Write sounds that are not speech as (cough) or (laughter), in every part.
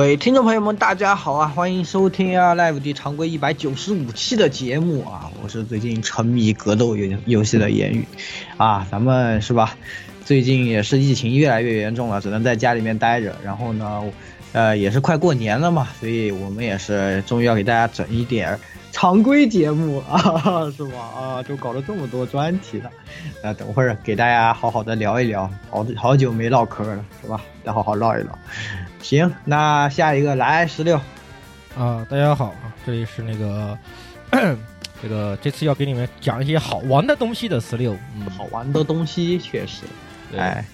位听众朋友们，大家好啊！欢迎收听啊 Live 的常规一百九十五期的节目啊！我是最近沉迷格斗游游戏的言语啊，咱们是吧？最近也是疫情越来越严重了，只能在家里面待着。然后呢，呃，也是快过年了嘛，所以我们也是终于要给大家整一点常规节目啊，(laughs) 是吧？啊，都搞了这么多专题了，那等会儿给大家好好的聊一聊，好好久没唠嗑了，是吧？再好好唠一唠。行，那下一个来十六。啊，大家好啊，这里是那个 (clears throat) 这个这次要给你们讲一些好玩的东西的十六，嗯，好玩的东西确实，哎，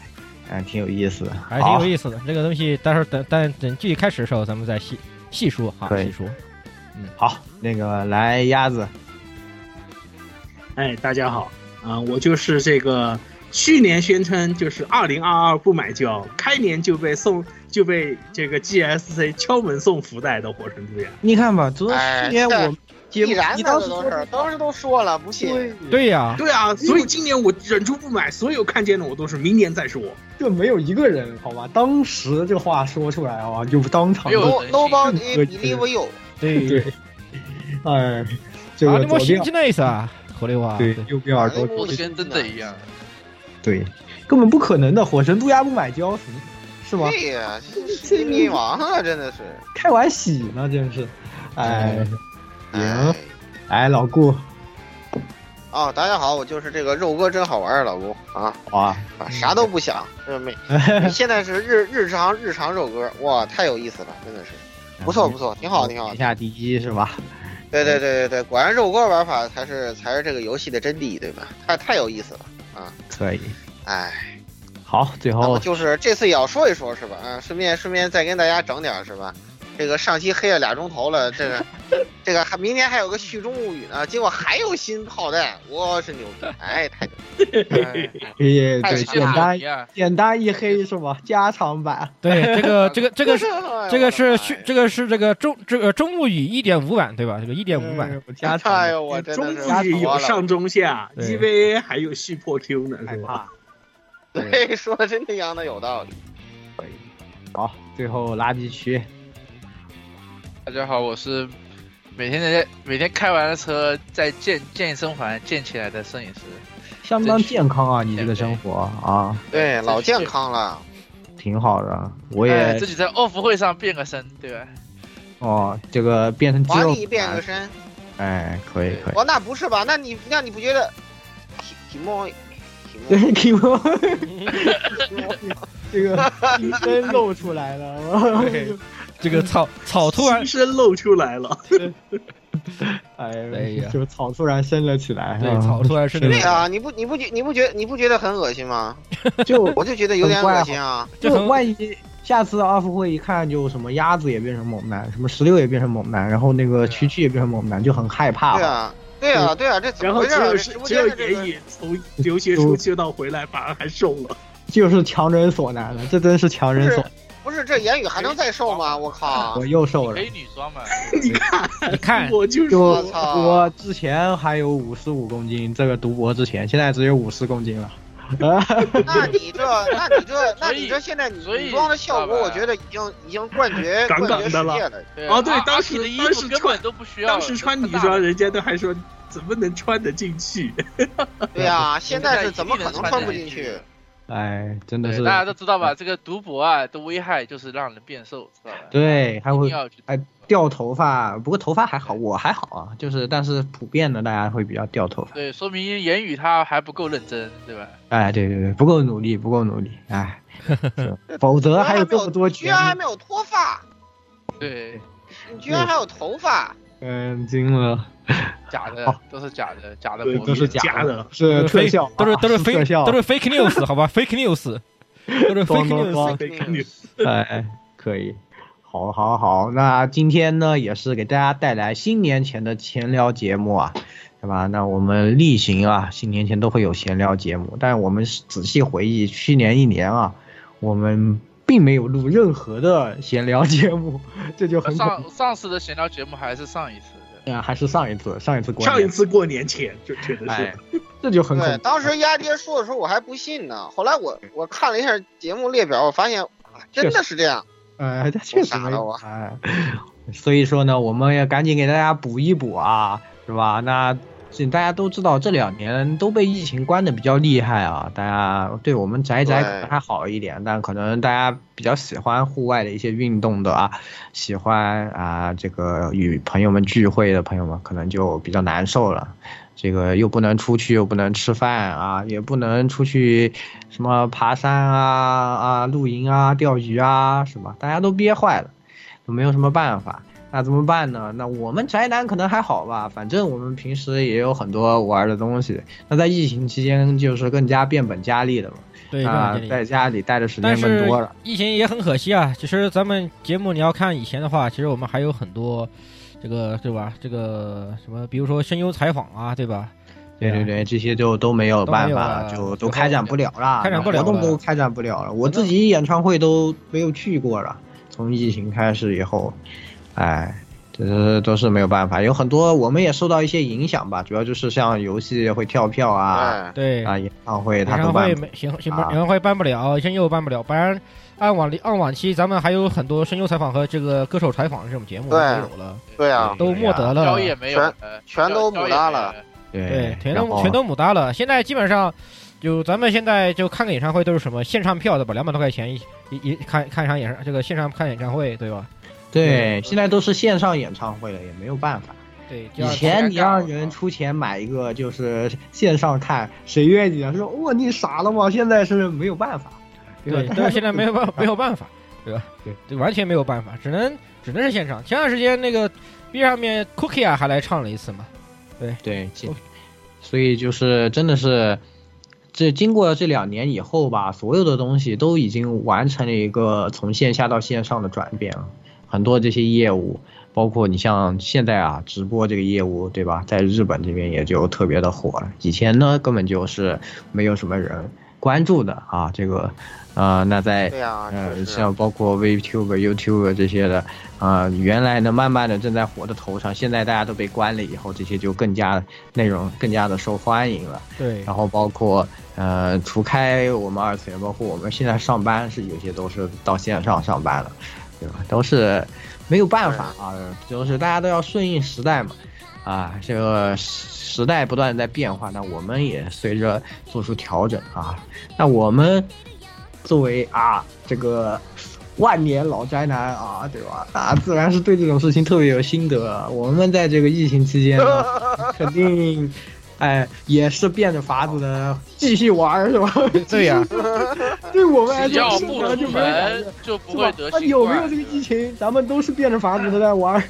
哎，挺有意思的，还挺有意思的。这个东西，待会儿等等等剧开始的时候，咱们再细细说哈，细说。嗯，好，那个来鸭子，哎，大家好啊，我就是这个去年宣称就是二零二二不买胶，开年就被送。就被这个 GSC 敲门送福袋的火神杜亚，你看吧，昨去年我必然的都是，当时都说了，不信。对呀，对呀，所以今年我忍住不买，所有看见的我都是明年再说。就没有一个人好吧？当时这话说出来啊，就当场。no nobody believe you。对对。哎，这个左边。那意思啊，火力话。对，右边耳朵。跟真的一样。对，根本不可能的，火神杜鸦不买胶什么。是吗？对呀，(laughs) 这迷茫啊？真的是开玩喜呢，真是。哎，行，哎，老顾。哦，大家好，我就是这个肉哥，真好玩，老顾啊。哇啊，啥都不想，这没。(laughs) 现在是日日常日常肉哥，哇，太有意思了，真的是，不错不错，挺好挺好。天下第一是吧？(laughs) 对对对对对，果然肉哥玩法才是才是这个游戏的真谛，对吧？太太有意思了啊。可以。哎。好，最后就是这次也要说一说，是吧？啊，顺便顺便再跟大家整点，是吧？这个上期黑了俩钟头了，这个 (laughs) 这个还明天还有个续中物语呢，结果还有新炮弹，我是牛逼！哎，太 (laughs) 对，简单简单一黑是吧？加长版。对，这个这个这个是 (laughs) 这个是续这个是这个中这个中物语一点五版对吧？这个一点五版加长。哎呦，我真的是。中物语有上中下，EVA 还有续破 Q 呢，是吧？对，说的真他娘的有道理。可以，好，最后垃圾区。大家好，我是每天在每天开完了车在健健身环健起来的摄影师，相当健康啊！你这个生活啊，对，老健康了，挺好的。我也自己在 off 会上变个身，对吧？哦，这个变成肌肉，变个身。哎，可以可以。哦，那不是吧？那你那你不觉得体体莫？对，提莫，(laughs) 这个 (laughs) 新生露出来了，这个草草突然新生露出来了，(laughs) 哎呀，就草突然升了起来，对，草突然 (laughs) 升。对啊，你不你不觉你不觉你不觉得很恶心吗？就我就觉得有点恶心啊，就万一下次阿福会一看，就什么鸭子也变成猛男，什么石榴也变成猛男，然后那个蛐蛐也变成猛男，就很害怕。对啊。对啊，对啊，这怎然后只么回事啊？有只有间的这个言语从留学出去到回来，反而还瘦了。就是强人所难了，这真是强人所。不是这言语还能再瘦吗？我靠我！又瘦了可，以女装嘛？(laughs) 你看，你看 (laughs) 我就是我操我之前还有五十五公斤，这个读博之前，现在只有五十公斤了。啊，(laughs) 那你这，那你这，那你这现在所以女装的效果，我觉得已经已经冠绝杠冠绝世杠的了界了。对哦对当时的衣服根本都不需要，当时穿女装，人家都还说怎么能穿得进去？对呀，现在是怎么可能穿不进去？哎，真的，是，大家都知道吧？这个读博啊的危害就是让人变瘦，知道吧？对，还会哎掉头发，不过头发还好，我还好啊，就是但是普遍的大家会比较掉头发。对，说明言语他还不够认真，对吧？哎，对对对，不够努力，不够努力，哎，(laughs) 是否则还有这么多节居然还，没有脱发，对，你居然还有头发，嗯，惊了，假的都是假的，假的对都是假的。是特效，都是都是 fake 效，都是 fake news (laughs) 好吧，fake news 都是 fake 装装 news。装。Fake news 哎，可以，好，好，好。那今天呢，也是给大家带来新年前的闲聊节目啊，对吧？那我们例行啊，新年前都会有闲聊节目，但我们仔细回忆去年一年啊，我们并没有录任何的闲聊节目，(laughs) 这就很恐上上次的闲聊节目还是上一次的，啊，还是上一次，上一次过年，上一次过年前就觉得哎是，(laughs) 这就很恐对，当时丫爹说的时候我还不信呢，后来我我看了一下节目列表，我发现啊真的是这样。哎，(laughs) 这确实没有傻了我。哎，所以说呢，我们也赶紧给大家补一补啊，是吧？那这大家都知道，这两年都被疫情关的比较厉害啊，大家对我们宅宅可能还好一点，但可能大家比较喜欢户外的一些运动的啊，喜欢啊这个与朋友们聚会的朋友们，可能就比较难受了。这个又不能出去，又不能吃饭啊，也不能出去什么爬山啊啊、露营啊、钓鱼啊，什么？大家都憋坏了，都没有什么办法。那怎么办呢？那我们宅男可能还好吧，反正我们平时也有很多玩的东西。那在疫情期间，就是更加变本加厉的嘛。对，啊这，样在家里待的时间更多了。疫情也很可惜啊。其实咱们节目你要看以前的话，其实我们还有很多这个对吧？这个什么，比如说声优采访啊，对吧？啊对对对，这些就都没有都没有办法，了就都开展不了了，开展不了活动都开展不了了。我自己演唱会都没有去过了，从疫情开始以后，哎，这是都是没有办法。有很多我们也受到一些影响吧，主要就是像游戏会跳票啊，对，啊，演唱会演他都办不唱会没行行啊演唱会办不了，声优办不了，不然按往里按往期，咱们还有很多声优采访和这个歌手采访这种节目都对有了，对啊，都没得了交。也没有了，全都交牡丹了。对对，，全都全都母大了。现在基本上，就咱们现在就看个演唱会都是什么线上票对吧，两百多块钱一一一看看一场演唱，这个线上看演唱会，对吧？对，现在都是线上演唱会了，也没有办法。对，以前你让人出钱买一个就是线上看，谁愿意啊？说哇你傻了吗？现在是没有办法，对，吧？但是现在没有办没有办法，对吧？(laughs) 对，这完全没有办法，只能只能是线上。前段时间那个 B 上面 Cookie 啊还来唱了一次嘛，对，对所以就是真的是，这经过这两年以后吧，所有的东西都已经完成了一个从线下到线上的转变了。很多这些业务，包括你像现在啊，直播这个业务，对吧？在日本这边也就特别的火了。以前呢，根本就是没有什么人关注的啊。这个，呃，那在呃，像包括 VTuber、YouTube 这些的，啊、原来呢慢慢的正在火的头上，现在大家都被关了以后，这些就更加内容更加的受欢迎了。对，然后包括呃，除开我们二次元，包括我们现在上班是有些都是到线上上班了，对吧？都是没有办法啊，就是大家都要顺应时代嘛。啊，这个时时代不断在变化，那我们也随着做出调整啊。那我们作为啊这个万年老宅男啊，对吧？啊，自然是对这种事情特别有心得啊。我们在这个疫情期间呢，(laughs) 肯定。哎，也是变着法子的继续玩儿，是吧？对呀、(laughs) 对我们来只要不出活就没就不会得？有没有这个疫情，咱们都是变着法子的在玩儿。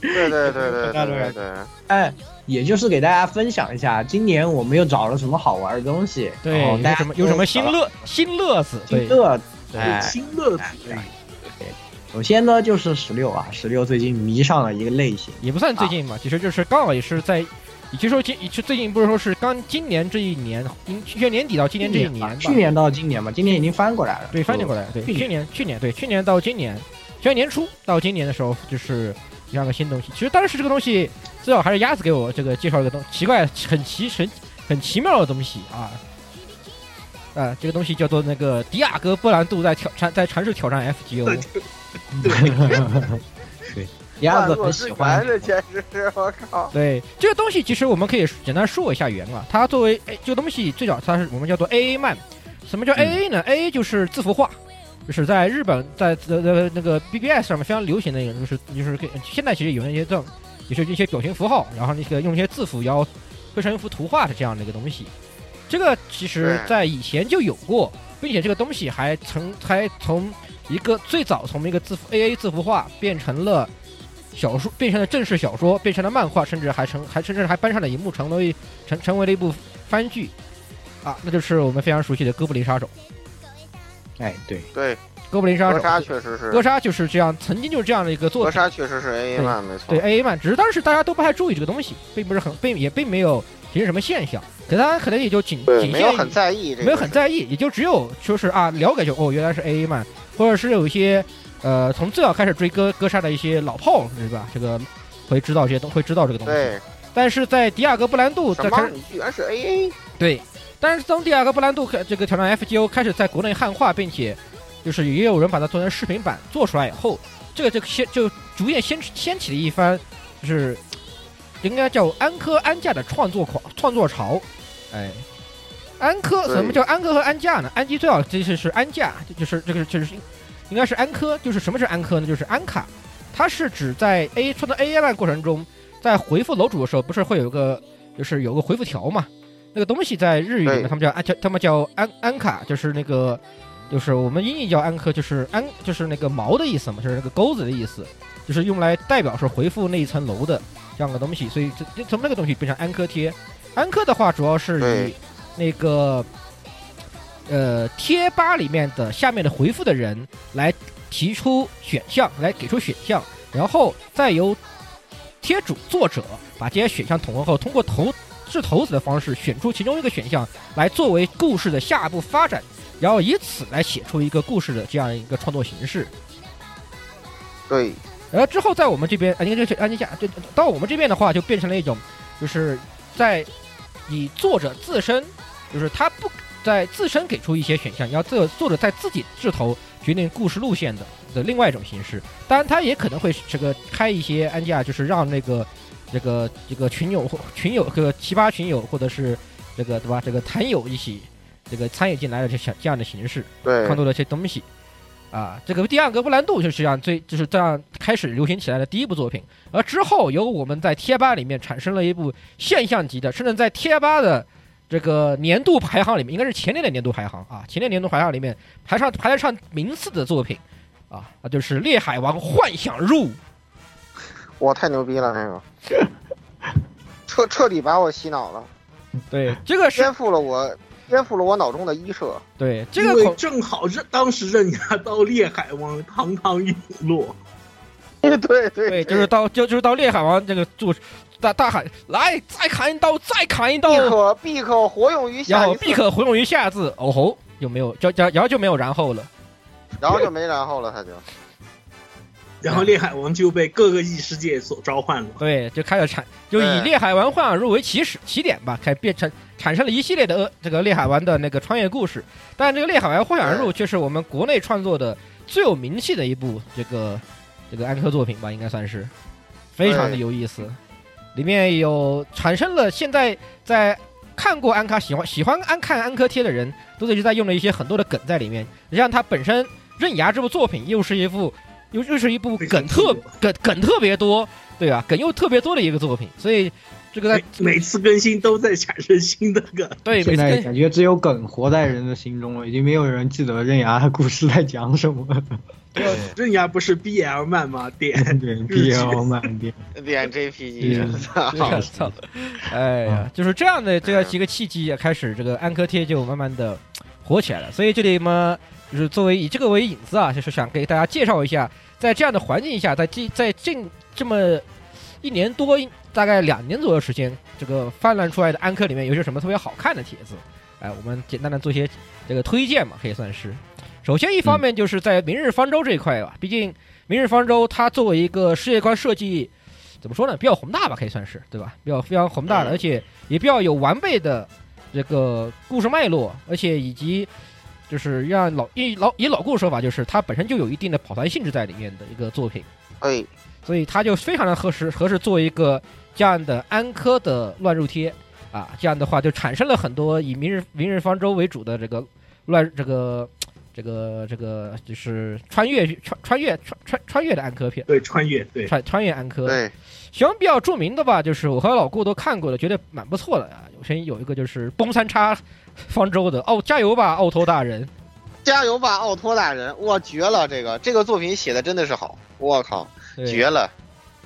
对对对对对 (laughs) 对对，哎，也就是给大家分享一下，今年我们又找了什么好玩的东西，对，然后大家有什么有什么新乐新乐子？对新乐子，对哎，新乐子，首先呢就是十六啊，十六最近迷上了一个类型，也不算最近嘛，其实就是刚好也是在也就是说今其最近不是说是刚今年这一年，今去年年底到今年这一年吧，去年到今年嘛，今年已经翻过来了。对翻译过来了，对去年去年对去年到今年，去年年初到今年的时候就是这样个新东西。其实当时这个东西最早还是鸭子给我这个介绍一个东奇怪很奇神很奇妙的东西啊。啊，这个东西叫做那个迪亚哥波兰度在挑战在尝试挑战 FGO，(laughs) 鸭子很喜欢这简直是我靠！对这个东西，其实我们可以简单说一下缘啊。它作为哎，这个东西最早它是我们叫做 AA 漫。什么叫 AA 呢、？AA 就是字符化，就是在日本在呃呃那个 BBS 上面非常流行的一个，就是就是可以现在其实有那些这种，也是一些表情符号，然后那个用一些字符，然后绘成一幅图画的这样的一个东西。这个其实在以前就有过，并且这个东西还曾还从一个最早从一个字符 AA 字符化变成了小说，变成了正式小说，变成了漫画，甚至还成还甚至还搬上了荧幕，成为成成为了一部番剧，啊，那就是我们非常熟悉的《哥布林杀手》。哎，对，对，哥布林杀手，哥杀确实是，哥杀就是这样，曾经就是这样的一个作品。哥。杀确实是 AA 漫，没错。对 AA 漫，只是当时大家都不太注意这个东西，并不是很并也并没有形成什么现象，可大家可能也就仅，仅限于没有很在意这个，没有很在意，也就只有说是啊了解就哦原来是 AA 漫，或者是有一些呃从最早开始追哥哥杀的一些老炮是吧？这个会知道这些东会知道这个东西。对，但是在迪亚哥布兰度什么？在开始你居然是 AA？对，但是当迪亚哥布兰度开这个挑战 FGO 开始在国内汉化，并且就是也有人把它做成视频版做出来以后，这个就先就逐渐掀掀起了一番就是应该叫安科安架的创作狂创作潮，哎。安科对什么叫安科和安驾呢？安基最好其实是安驾，就是这个就是应该是安科，就是什么是安科呢？就是安卡，它是指在 A 创造 AI 的过程中，在回复楼主的时候，不是会有个就是有个回复条嘛？那个东西在日语里面他们叫安叫他们叫安安卡，就是那个就是我们英语叫安科，就是安就是那个毛的意思嘛，就是那个钩子的意思，就是用来代表是回复那一层楼的这样的东西，所以这这从那个东西变成安科贴。安科的话主要是以那个呃贴吧里面的下面的回复的人来提出选项，来给出选项，然后再由贴主作者把这些选项统合后，通过投掷骰子的方式选出其中一个选项来作为故事的下一步发展，然后以此来写出一个故事的这样一个创作形式。对，然后之后在我们这边，啊，你看这安妮下，就到我们这边的话，就变成了一种，就是在以作者自身，就是他不在自身给出一些选项，要作作者在自己制头决定故事路线的的另外一种形式。当然，他也可能会这个开一些安价，就是让那个这个这个群友或群友这个奇葩群友或者是这个对吧，这个坛友一起这个参与进来的这这样的形式。对创，作了一些东西。啊，这个第二个布兰度就是这样最就是这样开始流行起来的第一部作品，而之后由我们在贴吧里面产生了一部现象级的，甚至在贴吧的这个年度排行里面，应该是前年的年度排行啊，前年年度排行里面排上排得上名次的作品啊，那就是《烈海王幻想入》。哇，太牛逼了那个，彻彻底把我洗脑了，对，这个颠覆了我，颠覆了我脑中的一设。对这个正好是当时刃牙刀烈海王堂堂陨落，(laughs) 对对对，就是到就就是到烈海王这个就大大喊来再砍一刀，再砍一刀，必可必可活用于下然，后必可活用于下字，哦吼，有没有，就就然后就没有然后了。(laughs) 然后就没然后了，他就然后烈海王就被各个异世界所召唤了。对，就开始产，就以对烈海王幻想入为起始起点吧，开始变成产生了一系列的呃这个烈海王的那个穿越故事。但这个烈海王幻想入却是我们国内创作的最有名气的一部这个这个安科作品吧，应该算是非常的有意思。里面有产生了现在在看过安卡喜欢喜欢安看安科贴的人，都一直在用了一些很多的梗在里面。实际上，它本身《刃牙》这部作品又是一部又又是一部梗特梗梗特别多，对吧？梗又特别多的一个作品，所以这个在每每次更新都在产生新的梗，对现在感觉只有梗活在人的心中了，已经没有人记得刃牙的故事在讲什么了。刃牙不是 BL 漫吗？(laughs) 点对，BL 漫点，点 JPG，嗯操操！哎呀，就是这样的这个几个契机，开始这个安科贴就慢慢的火起来了。所以这里嘛，就是作为以这个为引子啊，就是想给大家介绍一下，在这样的环境下，在近在近这么一年多，大概两年左右时间，这个泛滥出来的安科里面有些什么特别好看的帖子？哎，我们简单的做些这个推荐嘛，可以算是。首先，一方面就是在《明日方舟》这一块吧，毕竟《明日方舟》它作为一个世界观设计，怎么说呢，比较宏大吧，可以算是对吧？比较非常宏大的，嗯而且也比较有完备的这个故事脉络，而且以及就是让老以老以老顾的说法，就是它本身就有一定的跑团性质在里面的一个作品。哎，所以它就非常的合适，合适做一个这样的安科的乱入贴啊，这样的话就产生了很多以明日明日方舟为主的这个乱这个这个这个就是穿越穿穿越穿穿穿越的安科片，对，穿越，对，穿穿越安科。对，其中比较著名的吧，就是我和老顾都看过的，觉得蛮不错的啊。首先有一个就是崩三叉方舟的哦，加油吧，奥托大人！加油吧，奥托大人！哇，绝了！这个这个作品写的真的是好，我靠，绝了！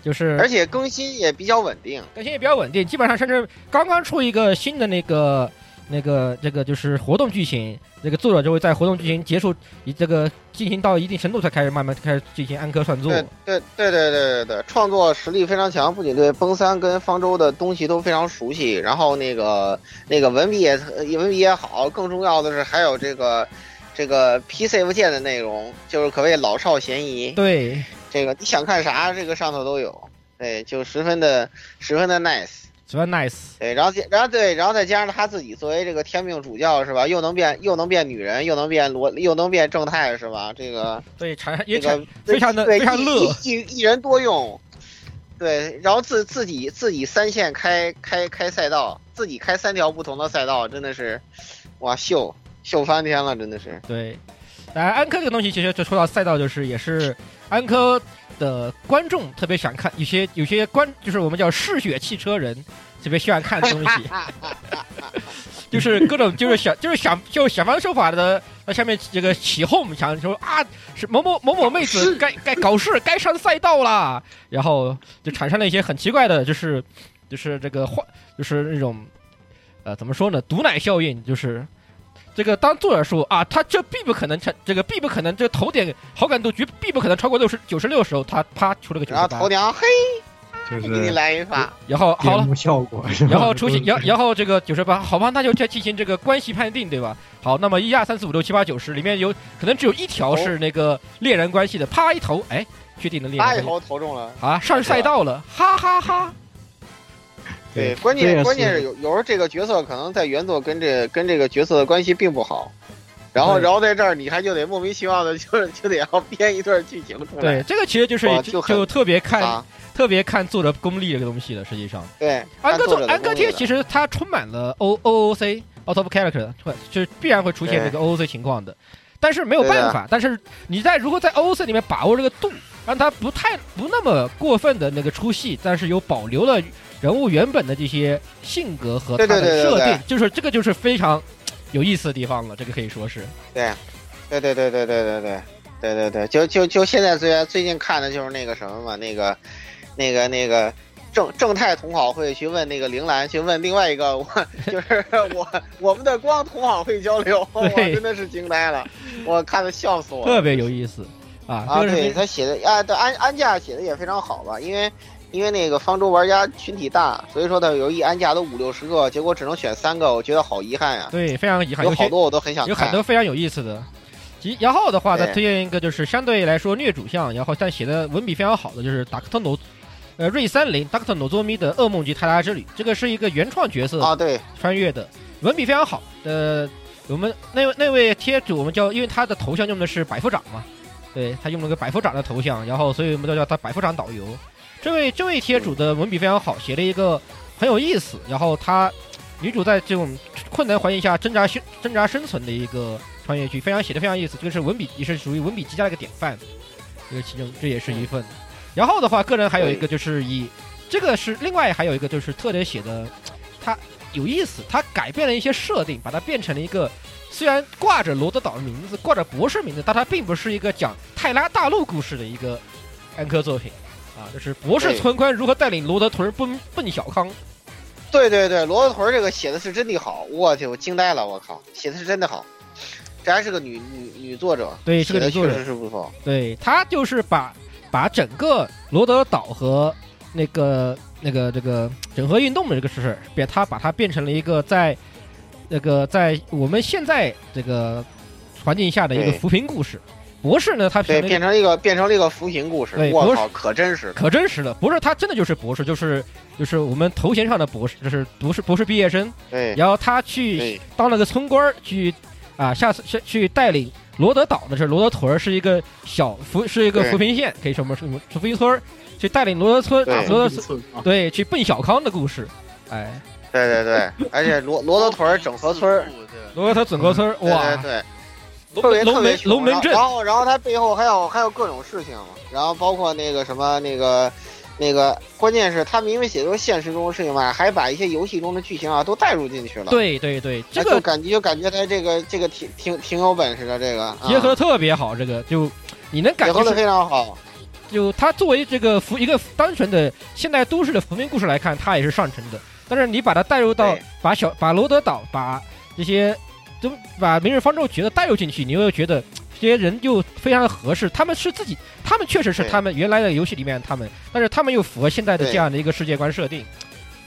就是而且更新也比较稳定。更新也比较稳定，基本上甚至刚刚出一个新的那个那个这个就是活动剧情，这个作者就会在活动剧情结束以这个进行到一定程度才开始慢慢开始进行安科创作。对对对对对对对，创作实力非常强，不仅对崩三跟方舟的东西都非常熟悉，然后那个那个文笔也呃文笔也好，更重要的是还有这个这个 P save 键的内容，就是可谓老少咸宜。对，这个你想看啥，这个上头都有。对，就十分的十分的 nice。十分 nice。对，然后然后对，然后再加上他自己作为这个天命主教是吧？又能变又能变女人，又能变罗，又能变正太是吧？这个 (laughs) 对，产这也产个非常的对非常乐。一一一人多用。对，然后自自己自己三线开开开赛道，自己开三条不同的赛道，真的是，哇秀秀翻天了，真的是。对，当然安科这个东西其实就说到赛道，就是也是安科的观众特别想看，有些有些观就是我们叫嗜血汽车人特别喜欢看的东西。(laughs) 就是各种就是想就是想就想方设法的在下面这个起哄，想说啊是某某某某妹子该该搞事该上赛道啦，然后就产生了一些很奇怪的，就是就是这个话就是那种呃怎么说呢毒奶效应，就是这个当作者说啊他这必不可能成这个必不可能这个头点好感度绝必不可能超过六十九十六的时候，他啪出了个九十八然后头，点嘿，就给你来一发，然后好了效果？然后出现，然然后这个九十八，好吧，那就再进行这个关系判定，对吧？好，那么一二三四五六七八九十里面有可能只有一条是那个恋人关系的，啪一头，哎，确定的恋啪一人关系，头投中了。啊，上赛道了，哈哈哈。对，关键关键是有有时候这个角色可能在原作跟这跟这个角色的关系并不好，然后然后在这儿你还就得莫名其妙的就就得要编一段剧情出来。对，这个其实就是就特别看啊，特别看作者功力这个东西的，实际上。对，安哥做安哥贴其实它充满了 O O O C out of character，会就是必然会出现这个 O O C 情况的，但是没有办法，但是你在如果在 O O C 里面把握这个度，让它不太不那么过分的那个出戏，但是又保留了人物原本的这些性格和他对对的设对对对定，就是这个就是非常有意思的地方了，这个可以说是对，对对对对对对对对对对，就就就现在最最近看的就是那个什么嘛，那个那个那个正正太同好会去问那个铃兰，去问另外一个我就是我我们的光同好会交流，我真的是惊呆了，我看的笑死我了。特别有意思啊，啊，对他写的啊，对安安驾写的也非常好吧，因为因为那个方舟玩家群体大，所以说呢有一安家都五六十个，结果只能选三个，我觉得好遗憾呀、对非常遗憾，有好多我都很想有很。多非常有意思的。其然后的话，再推荐一个就是相对来说虐主向，然后但写的文笔非常好的，就是达克特诺，呃瑞三零达克特诺佐米的《噩梦及泰拉之旅》，这个是一个原创角色啊，对，穿越的，文笔非常好。呃，我们那位那位贴主，我们叫，因为他的头像用的是百夫长嘛，对他用了个百夫长的头像，然后所以我们都叫他百夫长导游。这位这位贴主的文笔非常好，写了一个很有意思，然后他女主在这种困难环境下挣扎生挣扎生存的一个穿越剧，非常写的非常有意思。这个是文笔也是属于文笔极佳的一个典范，这个其中这也是一份。然后的话，个人还有一个就是以这个是另外还有一个就是特点写的，他有意思，他改变了一些设定，把它变成了一个虽然挂着罗德岛的名字，挂着博士名字，但它并不是一个讲泰拉大陆故事的一个安科作品啊，就是博士对村官如何带领罗德屯奔奔小康。对对对，罗德屯这个写的是真的好，我去，我惊呆了，我靠，写的是真的好，这还是个女女女作者，对是个写的女作者确实是不错。对他就是把把整个罗德岛和那个那个这个整合运动的这个事儿，变他把它变成了一个在那个在我们现在这个环境下的一个扶贫故事。博士呢，他对，成了一个变成一个变成了一个扶贫故事对，不是我操，可真实了。可真实了。博士他真的就是博士，就是就是我们头衔上的博士，就是博士博士毕业生。对然后他去当了个村官儿，去啊，下次去去带领罗德岛的是罗德屯儿是一个小扶是一个扶贫县，可以说我们是是扶贫村儿，去带领罗德村对罗德村啊，对去奔小康的故事。哎，对对对，而且罗罗德屯儿整合村儿，(laughs) 罗德屯整合村儿对哇对，对，特别龙门特别穷龙门阵然后然后他背后还有还有各种事情，然后包括那个什么那个那个，关键是他明明写的都是现实中的事情嘛，还把一些游戏中的剧情啊都带入进去了。，对对对，这就个感觉就感觉他这个这个挺挺挺有本事的，这个啊结合的特别好，这个就你能感觉是结合的非常好。就他作为这个扶一个单纯的现代都市的扶贫故事来看，他也是上乘的。但是你把它带入到把小把罗德岛把这些都把明日方舟觉得带入进去，你又觉得 (tsk) 这些人就非常的合适。他们是自己，他们确实是他们原来的游戏里面他们，但是他们又符合现在的这样的一个世界观设定，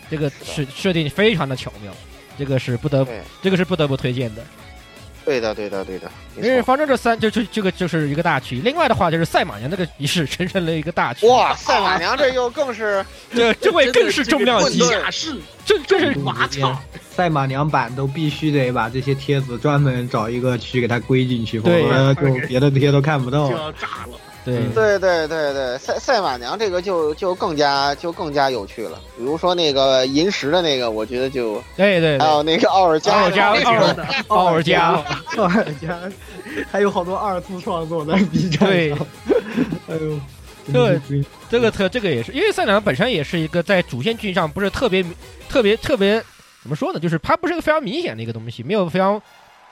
这个设设定非常的巧妙，这个是不得对这个是不得不推荐的。对的，对的，对的，因为反正。这三就就这个就是一个大区，另外的话就是赛马娘这个仪式形成了一个大区。哇，赛马娘这又更是这这位更是重量级，这这是马场，赛马娘版都必须得把这些贴子专门找一个区给它归进去，否对则就别的贴都看不到就。要炸了。对对对对对，赛赛马娘这个就就更加就更加有趣了。比如说那个银石的那个，我觉得就对对对，还有那个奥尔加，(laughs) 奥尔加奥尔加，奥尔加还有好多二次创作在 B 站对上。哎呦，这这个特这个也是，因为赛马娘本身也是一个在主线剧上不是特别特别特别怎么说呢，就是它不是一个非常明显的一个东西，没有非常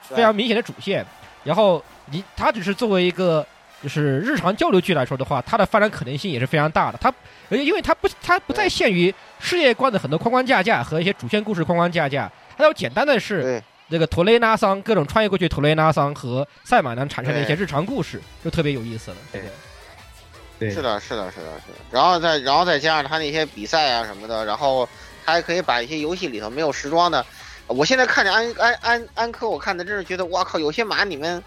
非常明显的主线。然后你它只是作为一个就是日常交流剧来说的话，它的发展可能性也是非常大的。它而且因为它不它不再限于世界观的很多框框架架和一些主线故事框框架架，它要简单的是对这个图雷拉桑各种穿越过去图雷拉桑和赛马娘产生的一些日常故事，就特别有意思了。这个对是的，是的，是的，是的。然后再然后再加上他那些比赛啊什么的，然后他还可以把一些游戏里头没有时装的，我现在看着安安安安科，我看的真是觉得哇靠，有些马你们。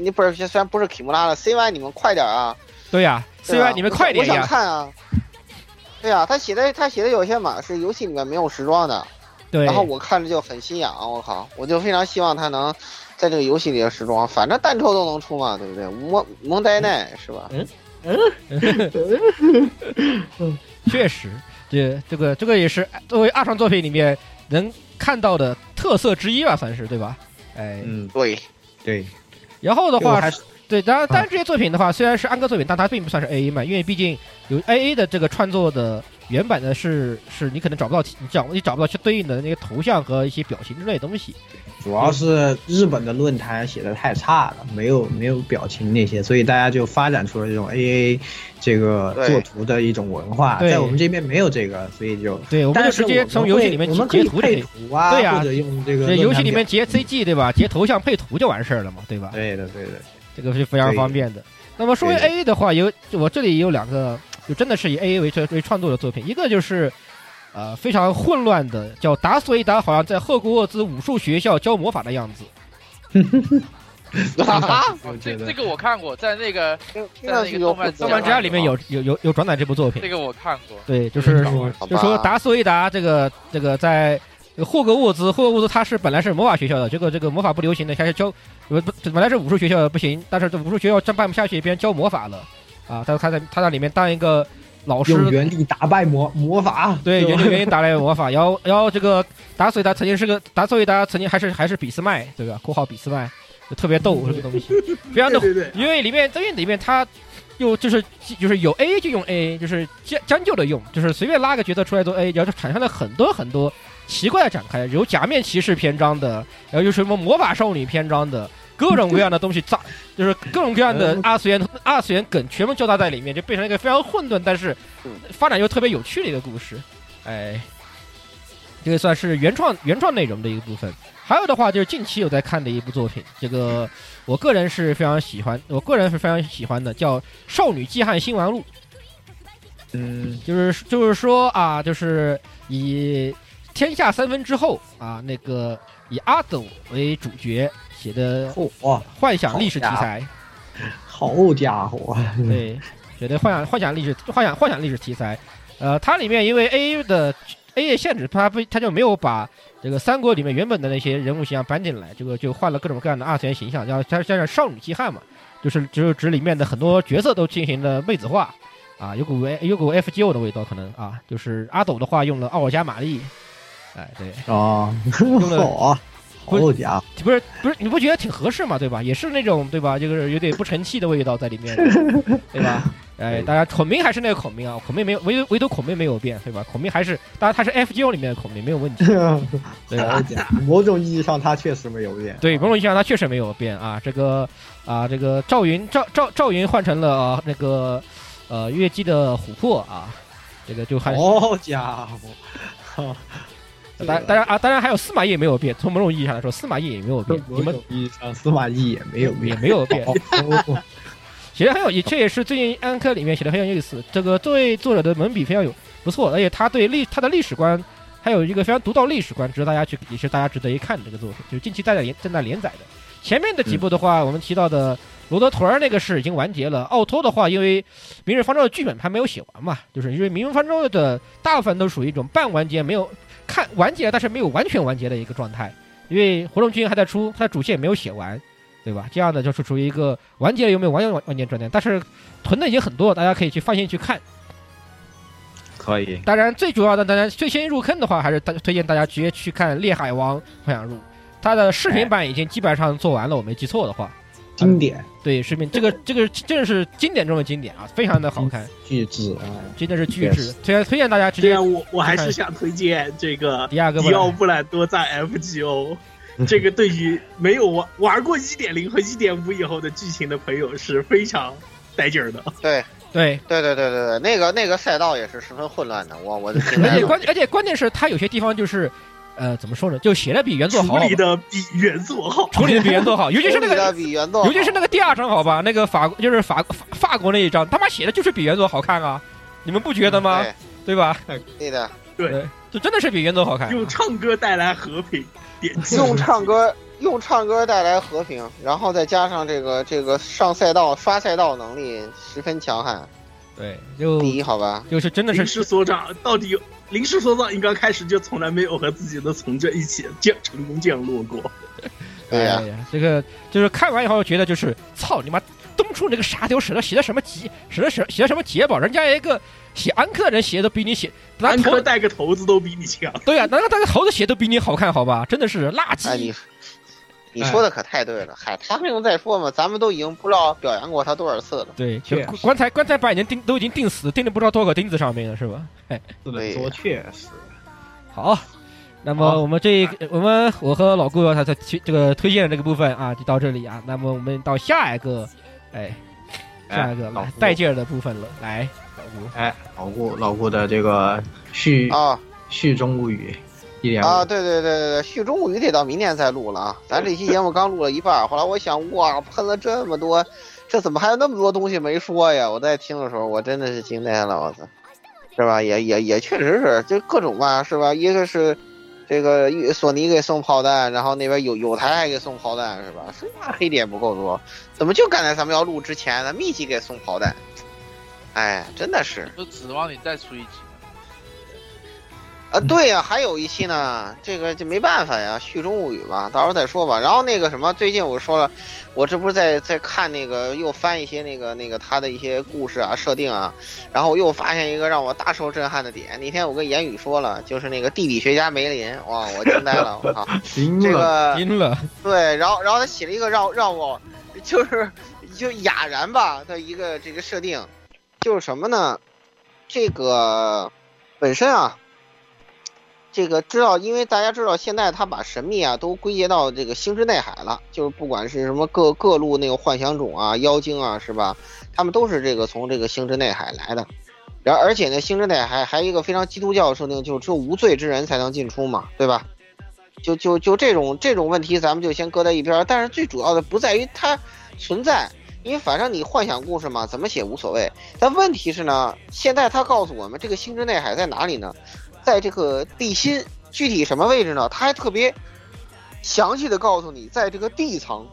你不是虽然不是提姆拉了，CY 你们快点啊！对呀对吧，CY 你们快点我想呀！看啊！对呀、他写的他写的有些码是游戏里面没有时装的，对，然后我看着就很心痒，我靠，我就非常希望他能在这个游戏里的时装，反正单抽都能出嘛，对不对？蒙蒙呆奈是吧？嗯嗯 (laughs) (laughs) 确实，这这个这个也是作为二创作品里面能看到的特色之一吧，算是对吧？哎，嗯，对，对，然后的话对，当然，当然这些作品的话，虽然是安哥作品，但它并不算是 A A 嘛，因为毕竟有 A A 的这个创作的原版的是是你可能找不到，你找你找不到去对应的那个头像和一些表情之类的东西。主要是日本的论坛写的太差了，没有 (laughs) 没有表情那些，所以大家就发展出了这种 AA 这个对作图的一种文化，对在我们这边没有这个，所以就。对，我们就直接从游戏里面截截图就可可以配。图啊，对呀或者用这个对，游戏里面截 CG 对吧？截头像配图就完事儿了嘛，对吧？对的对的，这个是非常方便的。那么说回 A A 的话，有我这里有两个，就真的是以 A A 为为创作的作品，一个就是呃非常混乱的，叫达斯维达好像在赫格沃兹武术学校教魔法的样子。(laughs) 啊，(laughs) 我觉得这这个我看过，在那个听听上去就混动漫之家里面有有有有转载这部作品。这，个我看过，对，就是好就说达斯维达这个这个在霍格沃兹，霍格沃兹他是本来是魔法学校的，结果这个魔法不流行的，开始教不不本来是武术学校的不行，但是这武术学校真办不下去，别人教魔法了啊，但是他在他在里面当一个老师，用原力打败魔魔法，对，吧原原因打败魔法，然后然后这个达索伊达曾经是个达索伊达曾经还是还是俾斯麦，对吧？括号俾斯麦，就特别逗这个东西，非常的 (laughs) 对对对，因为里面因为里面他又就是就是有 A 就用 A，就是将将就的用，就是随便拉个角色出来做 A，然后就产生了很多很多奇怪的展开，有假面骑士篇章的，然后有什么魔法少女篇章的。各种各样的东西炸，就是各种各样的二次元二次元梗全部交杂在里面，就变成一个非常混沌，但是发展又特别有趣的一个故事。哎，这个算是原创原创内容的一个部分。还有的话就是近期有在看的一部作品，这个我个人是非常喜欢，我个人是非常喜欢的，叫《少女季汉新玩录》。嗯，就是就是说啊，就是以天下三分之后啊，那个以阿斗为主角写的哇，(laughs) 幻想历史题材，好家伙，对，写的幻想幻想历史幻想幻想历史题材，呃，它里面因为 A 的 A 的限制，它不它就没有把这个三国里面原本的那些人物形象搬进来，这个就换了各种各样的二次元形象，要加加上少女气汉嘛，就是就是指里面的很多角色都进行了妹子化。啊，有股有股 FGO 的味道，可能啊，就是阿斗的话用了奥尔加玛丽，哎，对，啊，用了 (laughs) 好家伙，不是不是，你不觉得挺合适吗？对吧？也是那种对吧？就是有点不成器的味道在里面，(laughs) 对吧？哎，大家孔明还是那个孔明啊，孔明没有唯唯独孔明没有变，对吧？孔明还是，当然他是 FGO 里面的孔明，没有问题，(laughs) 对吧？某种意义上他确实没有变，对，某种意义上他确实没有变啊。这个啊，这个赵云赵赵赵云换成了啊那个。呃，月姬的琥珀啊，这个就还好家伙，当当然啊，当然还有司马懿也没有变。从某种意义上来说，司马懿也没有变。你们意义上司马懿也没有也没有变。(laughs) 写的很有意，这也是最近安科里面写的很有意思。这个作为作者的文笔非常有不错，而且他对历他的历史观还有一个非常独到历史观，值得大家去也是大家值得一看的这个作品，就是近期在连正在连载的。前面的几部的话，我们提到的。罗德屯儿那个是已经完结了，奥托的话，因为《明日方舟》的剧本还没有写完嘛，就是因为《明日方舟》的大部分都属于一种半完结，没有看完结，但是没有完全完结的一个状态，因为活动剧还在出，它的主线也没有写完，对吧？这样的就是处于一个完结了又没有完全完完结状态，但是囤的已经很多，大家可以去放心去看。可以。当然，最主要的，当然最先入坑的话，还是大推荐大家直接去看《烈海王幻想录》，它的视频版已经基本上做完了，我没记错的话。经典，对，视频这个这个真的是经典中的经典啊，非常的好看，巨制啊，真的是巨制，推荐推荐大家直接。我我还是想推荐这个迪亚哥迪奥布兰多在 FGO，(laughs) 这个对于没有玩玩过一点零和一点五以后的剧情的朋友是非常带劲儿的。(laughs) 对对对对对对对，那个那个赛道也是十分混乱的，我我的 (laughs) 而且关而且关键是它有些地方就是。呃，怎么说呢？就写的比原作好，处理的比原作好，处理的比原作好，尤其是那个，比原作，尤其是那个第二章，好吧，那个法就是法法国那一章，他妈写的就是比原作好看啊，你们不觉得吗？对吧？对的，对，就真的是比原作好看。用唱歌带来和平，用唱歌用唱歌带来和平，然后再加上这个这个上赛道刷赛道能力十分强悍。对，就第一好吧，就是真的是是所长到底有。临时所长应该开始就从来没有和自己的从者一起降成功降落过。(laughs) 对呀，这个就是看完以后觉得就是操你妈，东初那个傻屌写的写的什么节，写的写写的什么节宝，人家一个写安克的人写的比你写，安克带个头子都比你强。对呀，那个带个头子写都比你好看，好吧？真的是垃圾。你说的可太对了，嗨，他不用再说嘛，咱们都已经不知道表扬过他多少次了。对，棺材棺材板已经钉都已经钉死，钉了不知道多少个钉子上面了，是吧？哎，对，说确实。好，那么我们这我们我和老顾他在推这个推荐的这个部分啊，就到这里啊。那么我们到下一个，哎，下一个来带劲儿的部分了，来，老顾，哎，老顾老顾的这个续啊续中物语。啊，对对对对对，续中物语得到明年再录了啊！咱这期节目刚录了一半，后来我想，哇，喷了这么多，这怎么还有那么多东西没说呀？我在听的时候，我真的是惊呆了，我操，是吧？也也也确实是，就各种吧，是吧？一个是这个索尼给送炮弹，然后那边有有台还给送炮弹，是吧？生怕黑点不够多，怎么就赶在咱们要录之前呢？密集给送炮弹，哎，真的是，就指望你再出一集。啊，对呀，还有一期呢，这个就没办法呀，续中物语吧，到时候再说吧。然后那个什么，最近我说了，我这不是在在看那个，又翻一些那个那个他的一些故事啊、设定啊，然后又发现一个让我大受震撼的点。那天我跟言语说了，就是那个地理学家梅林，哇，我惊呆了，我靠，(laughs) 这个惊了，对，然后然后他写了一个让让我就是就哑然吧的一个这个设定，就是什么呢？这个本身啊。这个知道，因为大家知道，现在他把神秘啊都归结到这个星之内海了，就是不管是什么各各路那个幻想种啊、妖精啊，是吧？他们都是这个从这个星之内海来的。然而且呢，星之内海还有一个非常基督教设定，就是只有无罪之人才能进出嘛，对吧？就就就这种这种问题，咱们就先搁在一边。但是最主要的不在于它存在。因为反正你幻想故事嘛，怎么写无所谓。但问题是呢，现在他告诉我们这个星之内海在哪里呢？在这个地心，具体什么位置呢？他还特别详细的告诉你，在这个地层。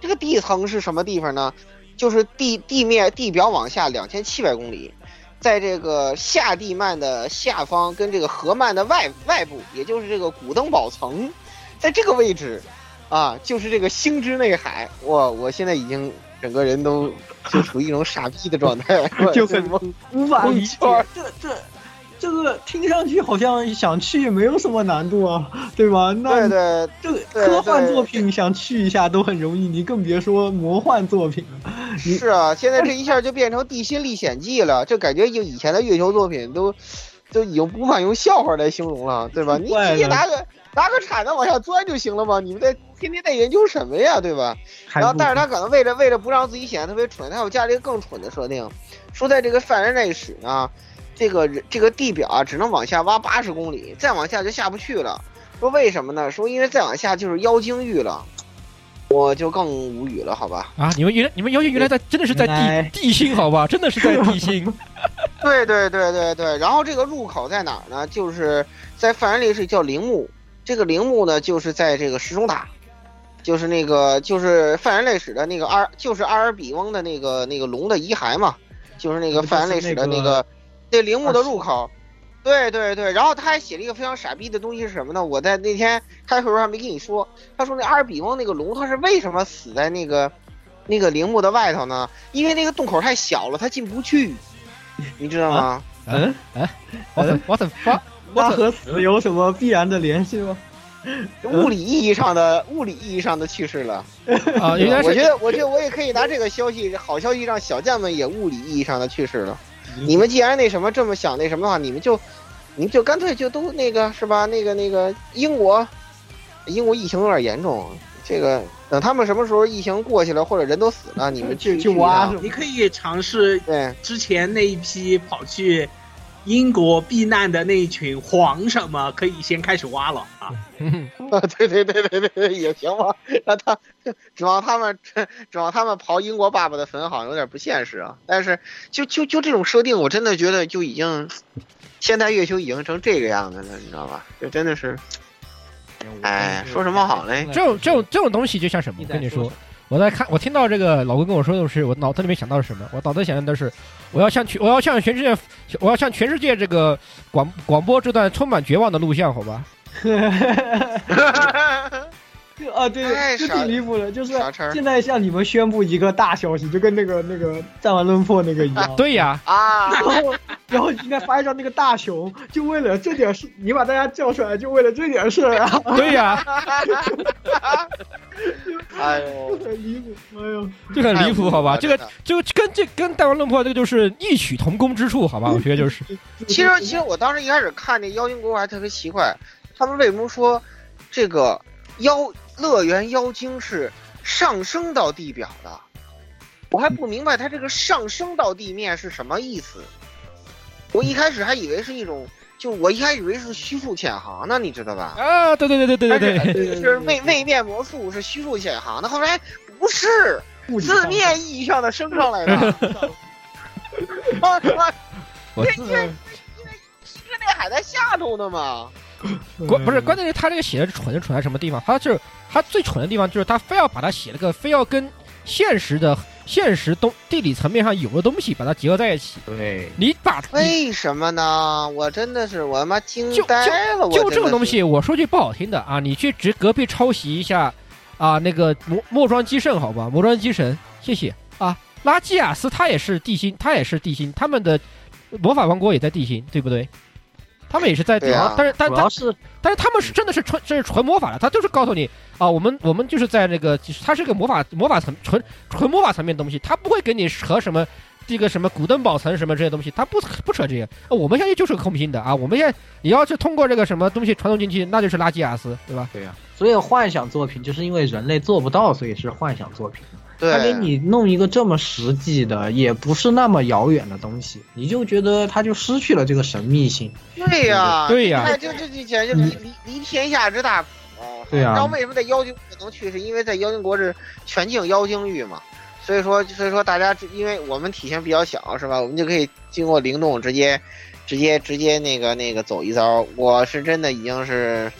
这个地层是什么地方呢？就是地地面地表往下两千七百公里，在这个下地幔的下方跟这个河幔的外外部，也就是这个古登堡层，在这个位置，啊，就是这个星之内海。哇，我现在已经整个人都就处于一种傻逼的状态，(laughs) 就很懵无法理解。这这这个听上去好像想去也没有什么难度啊，(laughs) 对吧？那对对这个科幻作品想去一下都很容易，你更别说魔幻作品了。(laughs) 是啊，现在这一下就变成《地心历险记》了，这感觉就以前的月球作品都都已经无法用笑话来形容了，对吧？你直接拿个拿个铲子往下钻就行了嘛，你们在天天在研究什么呀，对吧？然后，但是他可能为了为了不让自己显得特别蠢，他又加了一个更蠢的设定，说在这个犯人内史呢，这个这个地表啊只能往下挖八十公里，再往下就下不去了。说为什么呢？说因为再往下就是妖精域了，我就更无语了，好吧？啊，你们原来你们妖精原来在真的是在地地心好吧？真的是在地心。(laughs) 对对对对对，然后这个入口在哪儿呢？就是在泛人历史叫陵墓，这个陵墓呢就是在这个石钟塔，就是那个就是泛人类史的那个阿尔，就是阿尔比翁的那个那个龙的遗骸嘛，就是那个泛人类史的那个那陵墓的入口。对对对，然后他还写了一个非常傻逼的东西是什么呢？我在那天开会时候还没跟你说，他说那阿尔比翁那个龙他是为什么死在那个那个陵墓的外头呢？因为那个洞口太小了，他进不去，你知道吗？嗯，我怎我怎发？那和死有什么必然的联系吗？物理意义上的物理意义上的去世了。啊，(laughs) 原来是我觉得，我觉得我也可以拿这个消息，好消息让小将们也物理意义上的去世了。你们既然那什么这么想那什么的话，你们就，你们就干脆就都那个是吧？那个那个英国，英国疫情有点严重，这个等他们什么时候疫情过去了，或者人都死了，你们去去挖你可以尝试对，之前那一批跑去英国避难的那一群黄什么，可以先开始挖了啊。嗯 (laughs) 啊，对对对对对对，也行吧。让他指望他们 (laughs) 指望他们刨英国爸爸的坟，好像有点不现实啊。但是就就就这种设定，我真的觉得就已经现代月球已经成这个样子了，你知道吧？就真的是，哎，说什么好嘞？这种这种这种东西就像什么？我跟你说，我在看，我听到这个老哥跟我说的是，我脑子里面想到了什么？我脑子想的是，我要向全我要向全世界，我要向全世界这个广广播这段充满绝望的录像，好吧？(laughs) 就 (laughs) 啊，对太，就挺离谱的，就是现在向你们宣布一个大消息，就跟那个那个战完论破那个一样。对呀，啊，然后，然后应该发一张那个大熊，就为了这点事，你把大家叫出来，就为了这点事儿啊，对呀，(laughs) 哎呦，(laughs) 很离谱。哎呦，就很离谱，好吧？这个就跟这跟弹丸论破这个就是异曲同工之处，好吧？我觉得就是，其实其实我当时一开始看那妖精国，我还特别奇怪，他们为什么说这个妖乐园妖精是上升到地表的？我还不明白它这个上升到地面是什么意思。我一开始还以为是一种，就我一开始以为是虚数潜航呢，你知道吧？啊，对对对对对对对，是位位面魔术是虚数潜航，那后来不是字面意义上的升上来的。啊 (laughs) 啊我因为因为星之内海在下头呢嘛。关不是关键是他这个写的蠢是蠢在什么地方？他是他最蠢的地方就是他非要把它写了个非要跟现实的现实东地理层面上有的东西把它结合在一起。对，你把你为什么呢？我真的是我他妈惊就呆了！我就真的是这种东西，我说句不好听的啊，你去直隔壁抄袭一下啊，那个魔魔装机圣好吧，魔装机神，谢谢啊。拉基亚斯他也是地心，他也是地心，他们的魔法王国也在地心，对不对？他们也是在但是但但是但是他们是真的是纯这是纯魔法的，他就是告诉你啊，我们我们就是在那个，它是个魔法魔法层纯纯魔法层面的东西，他不会给你扯什么这个什么古登堡层什么这些东西，他不不扯这些。呃我们现在就是个空心的啊，我们现在你要是通过这个什么东西传送进去，那就是拉基亚斯，对吧？对呀、所以幻想作品就是因为人类做不到，所以是幻想作品。他给，你弄一个这么实际的，也不是那么遥远的东西，你就觉得他就失去了这个神秘性。对呀，对呀哎，这这这简直就离离离天下之大谱啊！对呀你知道为什么在妖精国能去？是因为在妖精国是全境妖精域嘛？所以说所以说大家因为我们体型比较小是吧，我们就可以经过灵动直接直接直接那个那个走一遭。我是真的已经是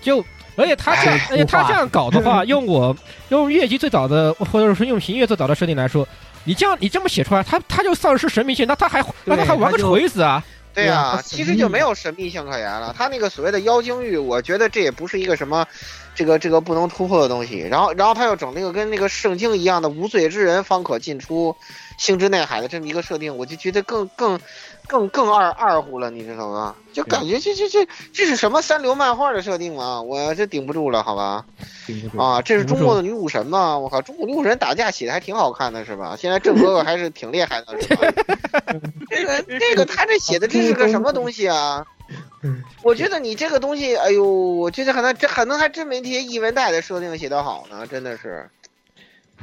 就而且他这样，而且他这样搞的话，(laughs) 用我用月姬最早的，或者说用平月最早的设定来说，你这样你这么写出来，他他就丧失神秘性，那他还那他还玩个锤子啊？对对啊其实就没有神秘性可言了。他那个所谓的妖精域，我觉得这也不是一个什么，这个这个不能突破的东西。然后，然后他又整那个跟那个圣经一样的无罪之人方可进出星之内海的这么一个设定，我就觉得更更更更二二乎了，你知道吗？就感觉这这这这是什么三流漫画的设定吗？我这顶不住了，好吧？啊，这是中国的女武神吗？我靠，中国女武神打架写的还挺好看的，是吧？现在郑哥哥还是挺厉害的，是吧？(laughs) 这个这个他这写的这是个什么东西啊？我觉得你这个东西，哎呦，我觉得可能这可能还真没这些译文带的设定写得好呢，真的是，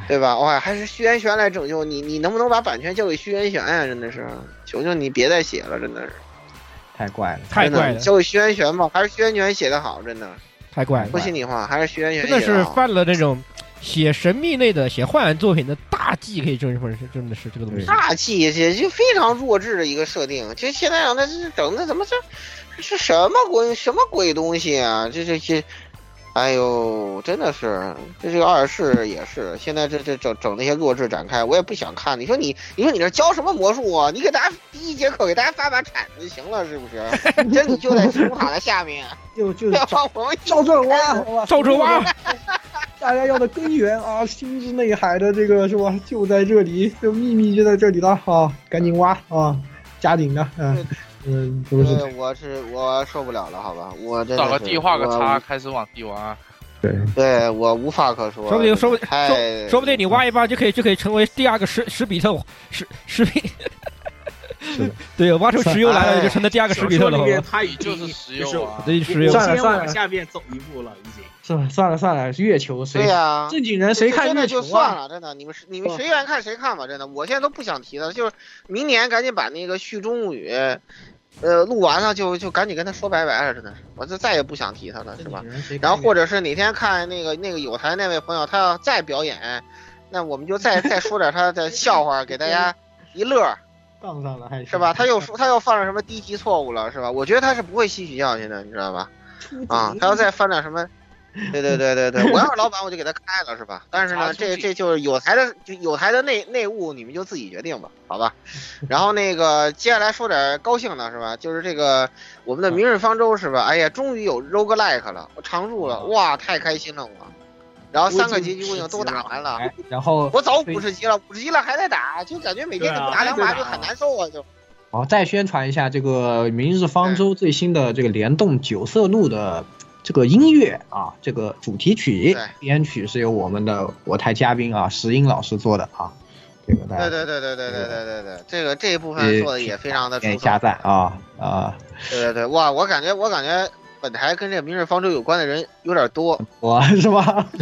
对吧？哇，还是徐元玄来拯救你，你能不能把版权交给徐元玄呀？真的是，求求你别再写了，真的是，太怪了。太怪了，交给徐元玄吧，还是徐元玄写的好，真的，太怪了说，心里话，还是徐元玄真的是。犯了这种写神秘类的、写幻想作品的大忌，可以这么说，是真的是这个东西。大忌，这就非常弱智的一个设定，就现在让他这整的怎么这是什么鬼什么鬼东西啊？这这这，哎呦，真的是这这个二世也是，现在这这整整那些弱智展开，我也不想看。你说你你说你这教什么魔术啊？你给大家第一节课给大家发把铲子就行了，是不是？真理就在金字塔的下面，就就 (laughs) 要照把我们照这挖，好吧？照着挖，大家要的根源啊，心之内海的这个是吧？就在这里，这秘密就在这里了啊！赶紧挖啊！加紧的，嗯嗯，对，我是我受不了了，好吧？我这找个地画个叉，开始往地挖。对。对我无话可说，说不定说不定太说说不定你挖一挖就可以就可以成为第二个史史比特史史比，对，挖出石油来了就成了第二个史比特了，他已经就是石油就是啊对，石油算了先算了往下面走一步了，已经。算了算了算了，月球谁对呀、正经人谁看真的月球啊？就算了，真的，你们是你们谁愿意看谁看吧，真的，我现在都不想提了，就是明年赶紧把那个《续中物语》，呃，录完了就就赶紧跟他说拜拜了，真的，我就再也不想提他了，是吧？然后或者是哪天看那个那个有台那位朋友他要再表演，那我们就再再说点他的笑话给大家一乐，杠 (laughs) 上了还是是吧？他又说他又犯了什么低级错误了，是吧？我觉得他是不会吸取教训的，你知道吧？啊，他要再犯点什么，(laughs) 对对对对对，我要是老板我就给他开了，是吧？但是呢，(laughs) 这这就是有台的就有台的内内务，你们就自己决定吧，好吧？(laughs) 然后那个接下来说点高兴的是吧？就是这个我们的《明日方舟》是吧？哎呀，终于有 roguelike 了，我常驻了，哇，太开心了我。然后三个结局我已经都打完了，哎，然后我早五十级了，五十级了还在打，就感觉每天就不打两把就很难受啊，就。好，再宣传一下这个《明日方舟》最新的这个联动九色鹿的这个音乐啊，这个主题曲编曲是由我们的我台嘉宾啊石英老师做的啊，这个大家对对对对对对对对对，这个这一部分做的也非常的出色给加。赞啊啊！对对对，哇，我感觉我感觉本台跟这个《明日方舟》有关的人有点多，哇是吧？(laughs)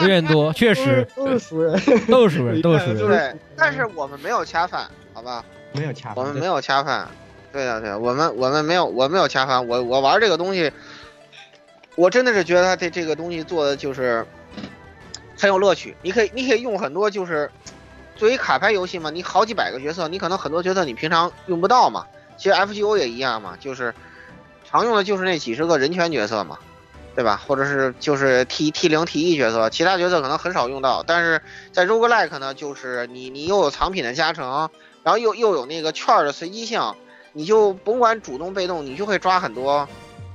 有点多，确实都是熟人，都是熟人，都是熟人。对，但是我们没有恰饭，好吧？没有掐。我们没有恰饭，对的对的，我们我们没有我没有恰饭，我我玩这个东西，我真的是觉得它这这个东西做的就是很有乐趣。你可以你可以用很多就是作为卡牌游戏嘛，你好几百个角色，你可能很多角色你平常用不到嘛。其实 FGO 也一样嘛，就是常用的就是那几十个人权角色嘛，对吧？或者是就是 T T 零 T 一角色，其他角色可能很少用到。但是在 Roguelike 呢，就是你你又有藏品的加成，然后又又有那个券的随机性，你就甭管主动被动，你就会抓很多，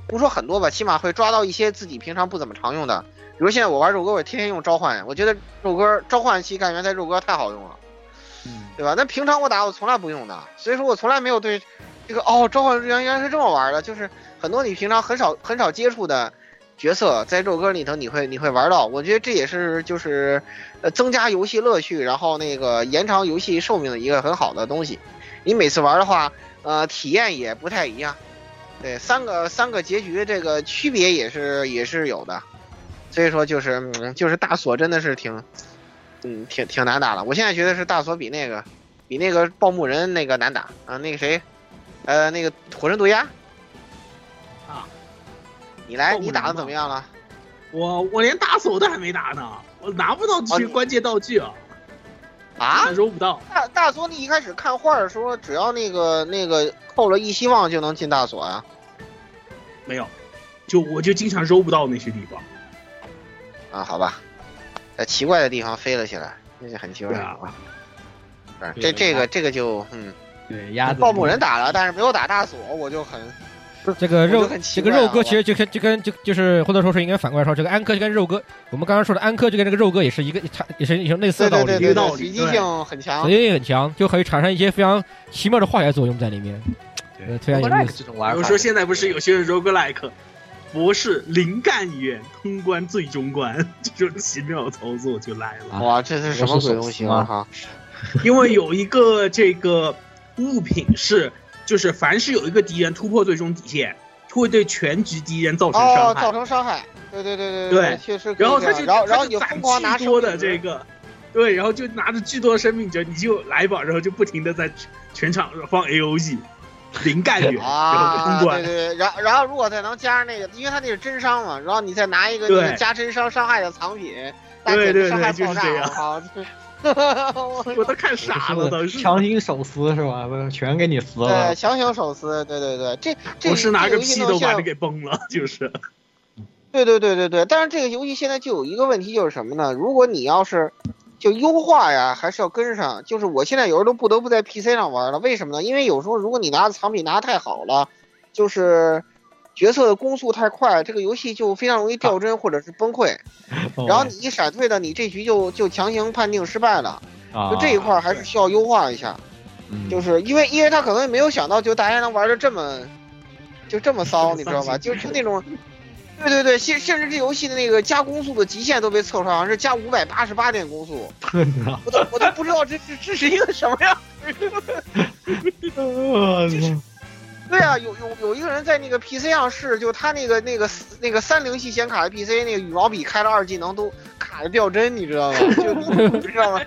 不说很多吧，起码会抓到一些自己平常不怎么常用的。比如现在我玩肉鸽，我天天用召唤，我觉得肉鸽召唤系干员在肉鸽太好用了，对吧？那平常我打我从来不用的，所以说我从来没有对这个哦召唤原原来是这么玩的，就是很多你平常很少很少接触的角色，在肉鸽里头你会你会玩到，我觉得这也是就是呃增加游戏乐趣，然后那个延长游戏寿命的一个很好的东西。你每次玩的话，呃，体验也不太一样。对，三个三个结局这个区别也是也是有的，所以说就是嗯，就是大锁真的是挺，嗯，挺挺难打了。我现在觉得是大锁比那个比那个报幕人那个难打啊，那个谁，呃，那个火神毒鸦啊，你来，你打的怎么样了？我我连大锁都还没打呢，我拿不到这些关键道具啊。啊，揉不到。大大佐，你一开始看画的时候，只要那个那个扣了一希望就能进大锁啊、没有，就我就经常揉不到那些地方。啊？好吧，在奇怪的地方飞了起来，那就很奇怪对啊这这个这个就嗯，对，鸭子报幕人打了，但是没有打大锁，我就很 (laughs) 这个肉这个肉哥其实就跟就跟就就是或者说是应该反过来说，这个安科就跟肉哥，我们刚刚说的安科就跟这个肉哥也是一个差也是一种类似的道理，对对对对对，一个道理随机性很强随机性很强，就可以产生一些非常奇妙的化学作用在里面，对非常有意思。这种玩法，比如说现在不是有些人 roguelike，博士零干员通关最终关，(laughs) 这种奇妙操作就来了。哇，这是什么鬼东西啊？哈，因为有一个这个物品是，就是凡是有一个敌人突破最终底线，会对全局敌人造成哦，伤害。造成伤害。对对对对对，确实然后他就然后然后你就他就攒疯狂拿多的这个，对，然后就拿着巨多的生命值，你就来吧，然后就不停的在全场放 A O E，零概率，(laughs) 然后啊，对通关。对对对，然后然后如果再能加上那个，因为他那是真伤嘛，然后你再拿一个那个加真伤伤害的藏品，那对对伤害对就是爆炸这样 (laughs) 我都看傻了，(laughs) 都是。强行手撕是吧？不全给你撕了对，。强行手撕，对对对，这这我是拿个游戏屁呢现在都把你给崩了，(laughs) 就是。对对对对对，但是这个游戏现在就有一个问题，就是什么呢？如果你要是就优化呀，还是要跟上。就是我现在有时候都不得不在 PC 上玩了，为什么呢？因为有时候如果你拿的藏品拿的太好了，就是角色的攻速太快，这个游戏就非常容易掉帧或者是崩溃。哦然后你一闪退的，你这局就就强行判定失败了。啊就这一块儿还是需要优化一下，嗯就是因为因为他可能也没有想到，就大家能玩的这么就这么骚，你知道吧？就就那种。对对对，甚甚至这游戏的那个加攻速的极限都被测出来，好像是加五百八十八点攻速，(laughs) 我都我都不知道这这这是一个什么样。(laughs) 对啊，有有有一个人在那个 PC 上试，就他那个那个那个三零系显卡的 PC 那个羽毛笔开了二技能都卡的掉帧，你知道吗？就你 (laughs) 你知道吗？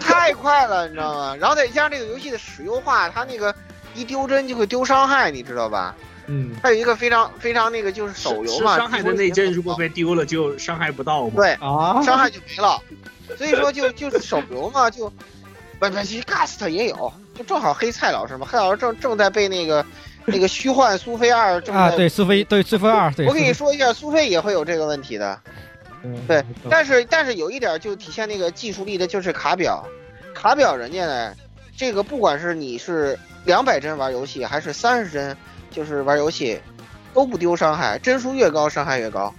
太快了，你知道吗？然后再加上这个游戏的使优化，它那个一丢帧就会丢伤害，你知道吧？嗯，还有一个非常非常那个就是手游嘛，是伤害的内帧如果被丢了就伤害不到嘛。对啊，伤害就没了。所以说就就是手游嘛，就不不，其实 Gust 也有，就正好黑蔡老师嘛，黑老师正正在被那个那个虚幻苏菲二正在啊，对，苏菲，对苏菲二，对，我跟你说一下，苏菲也会有这个问题的。对，但是但是有一点就体现那个技术力的，就是卡表，卡表人家呢，这个不管是你是两百帧玩游戏，还是三十帧，就是玩游戏，都不丢伤害，帧数越高伤害越高。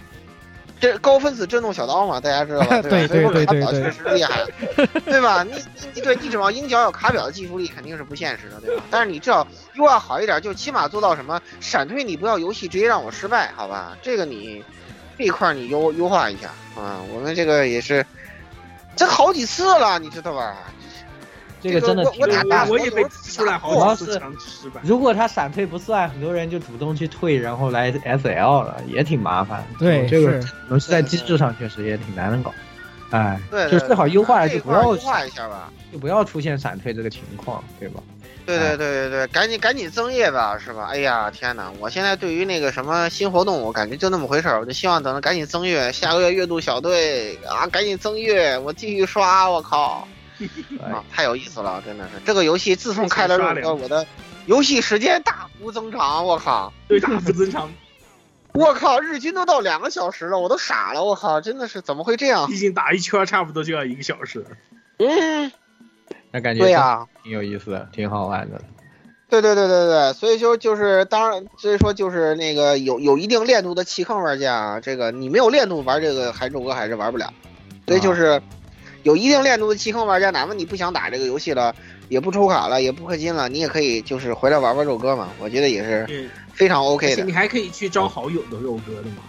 这高分子震动小刀嘛，大家知道吧？(laughs) 对吧？所以说对对对卡表确实厉害，(laughs) 对吧？你你你对你指望鹰角有卡表的技术力肯定是不现实的，对吧？但是你至少优化好一点，就起码做到什么闪退，你不要游戏直接让我失败，好吧？这个你这一块你优优化一下啊。我们这个也是，这好几次了，你知道吧？这个真的挺我我打大我也被踢出来好几次强制失败。如果他闪退不算，很多人就主动去退，然后来 SL 了，也挺麻烦。对这个是可能是在机制上确实也挺难搞。哎，对，就最好优化了，就不要优化一下吧。就不要出现闪退这个情况，对吧？对对对对对，赶紧赶紧增页吧，是吧？哎呀，天哪！我现在对于那个什么新活动，我感觉就那么回事儿，我就希望等着赶紧增月，下个月月度小队啊，赶紧增月，我继续刷，我靠！啊，太有意思了，真的是这个游戏自从开了肉哥，我的游戏时间大幅增长，我靠！对，大幅增长。(laughs) 我靠，日均都到两个小时了，我都傻了，我靠，真的是怎么会这样？毕竟打一圈差不多就要一个小时。(laughs) 嗯，那感觉对呀、挺有意思的，挺好玩的。对对对对对，所以说就是当然，所以说就是那个有有一定练度的弃坑玩家啊，这个你没有练度玩这个还肉哥还是玩不了，所以就是有一定练度的弃坑玩家，哪怕你不想打这个游戏了，也不抽卡了，也不氪金了，你也可以就是回来玩玩肉哥嘛，我觉得也是，非常 OK 的你。还可以去招好友的肉哥的嘛。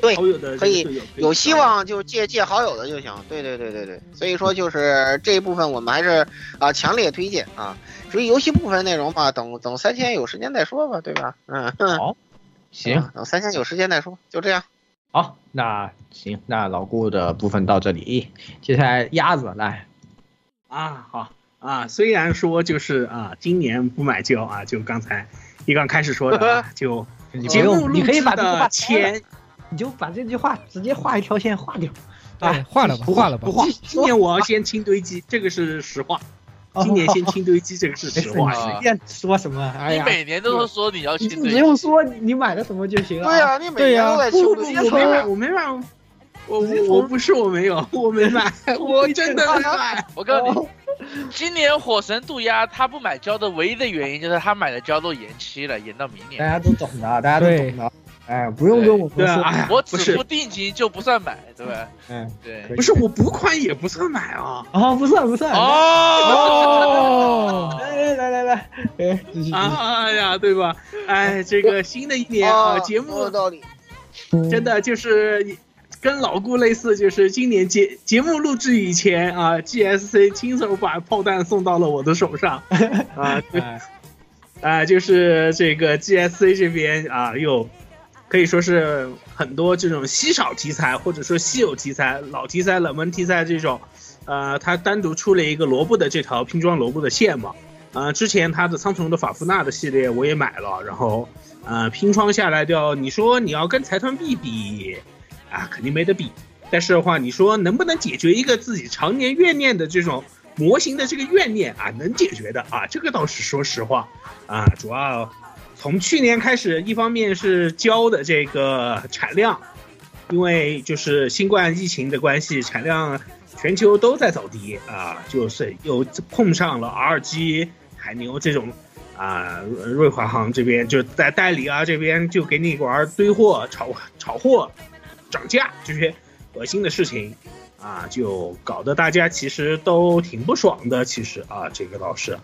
对好友的可以有希望就借借好友的就行，对对对对对，所以说就是这一部分我们还是啊、强烈推荐啊。至于游戏部分内容嘛，等等三千有时间再说吧，对吧？嗯，好，(laughs) 行，等三千有时间再说，就这样。好，那行，那老顾的部分到这里，接下来鸭子来。啊，好啊，虽然说就是啊，今年不买胶啊，就刚才一刚开始说的、啊，(laughs) 就你不用，节目录你可以制把这你就把这句话直接画一条线画掉。哎，画了吧，不画了吧不。画。今年我要先清堆积，这个是实话。今年先清堆积，这个是实话。啊随便说什么，哎你，每年都是说你要清堆积，不用说你买了什么就行了。对呀、你每年都在庆不祝不，我没买，我没买，我我我不是我没有，我没买，(laughs) 我真的没买。我告诉你，哦今年火神渡鸦他不买胶的唯一的原因就是他买的胶都延期了，延到明年大。家都懂的，大家都懂的。哎，不用跟我对啊，们说。哎呀，我只付定金就不算买，对吧？嗯，对不是，我补款也不算买啊。啊，不算不算。哦，哦，来来来来，哎，继续继续。哎呀，对吧？哎，这个新的一年啊，哦节目有道理。真的就是跟老顾类似，就是今年节节目录制以前啊，GSC 亲手把炮弹送到了我的手上 (laughs) 啊，对哎啊，就是这个 GSC 这边啊，又可以说是很多这种稀少题材或者说稀有题材、老题材、冷门题材这种，呃，它单独出了一个罗布的这条拼装罗布的线嘛。呃，之前它的苍穹的法夫纳的系列我也买了，然后呃拼装下来掉，你说你要跟财团 B 比啊，肯定没得比。但是的话，你说能不能解决一个自己常年怨念的这种模型的这个怨念啊，能解决的啊，这个倒是说实话啊，主要从去年开始，一方面是胶的这个产量，因为就是新冠疫情的关系，产量全球都在走低啊，就是又碰上了 RG、海牛这种啊，瑞华行这边就在代理啊这边就给你玩堆货、炒炒货、涨价这些恶心的事情啊，就搞得大家其实都挺不爽的。其实啊，这个倒是。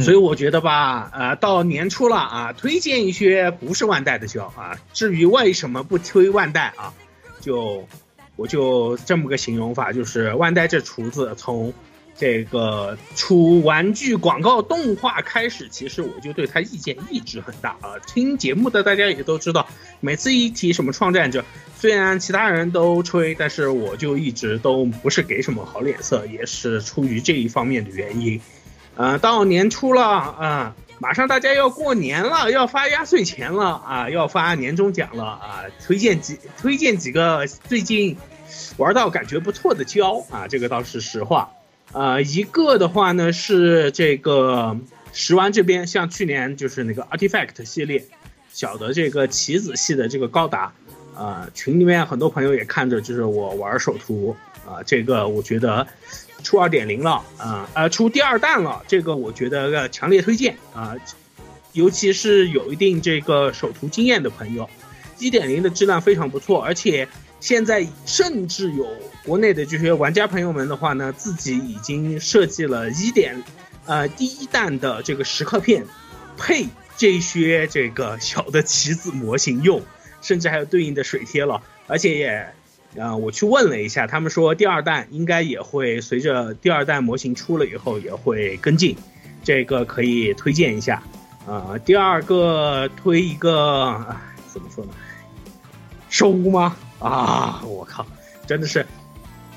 所以我觉得吧，呃，到年初了啊，推荐一些不是万代的胶啊。至于为什么不推万代啊，就我就这么个形容法，就是万代这厨子从这个出玩具广告动画开始，其实我就对他意见一直很大啊。听节目的大家也都知道，每次一提什么创战者，虽然其他人都吹，但是我就一直都不是给什么好脸色，也是出于这一方面的原因。呃，到年初了啊、马上大家要过年了，要发压岁钱了啊，要发年终奖了啊，推荐几推荐几个最近玩到感觉不错的胶啊，这个倒是实话。呃，一个的话呢是这个食玩这边，像去年就是那个 Artifact 系列小的这个棋子系的这个高达，呃，群里面很多朋友也看着，就是我玩手图啊、这个我觉得出二点零了啊呃出第二弹了，这个我觉得呃强烈推荐啊、尤其是有一定这个手图经验的朋友，一点零的质量非常不错，而且现在甚至有国内的这些玩家朋友们的话呢，自己已经设计了一点呃第一弹的这个石刻片，配这些这个小的棋子模型用，甚至还有对应的水贴了，而且也。啊、我去问了一下，他们说第二弹应该也会随着第二弹模型出了以后也会跟进，这个可以推荐一下。啊、第二个推一个怎么说呢？收屋吗？啊，我靠，真的是，